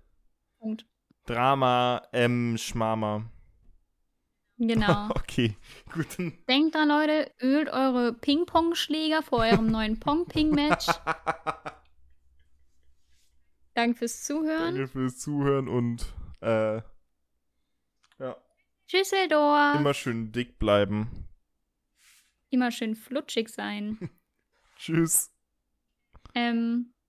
Punkt. Drama M Schmama. Genau. *laughs* Okay, gut. Denkt dran, Leute, ölt eure Ping-Pong-Schläger vor eurem neuen Pong-Ping-Match. *laughs* Danke fürs Zuhören. Danke fürs Zuhören und äh, Tschüsseldorf. Immer, immer schön dick bleiben. Immer schön flutschig sein. *laughs* Tschüss. ähm,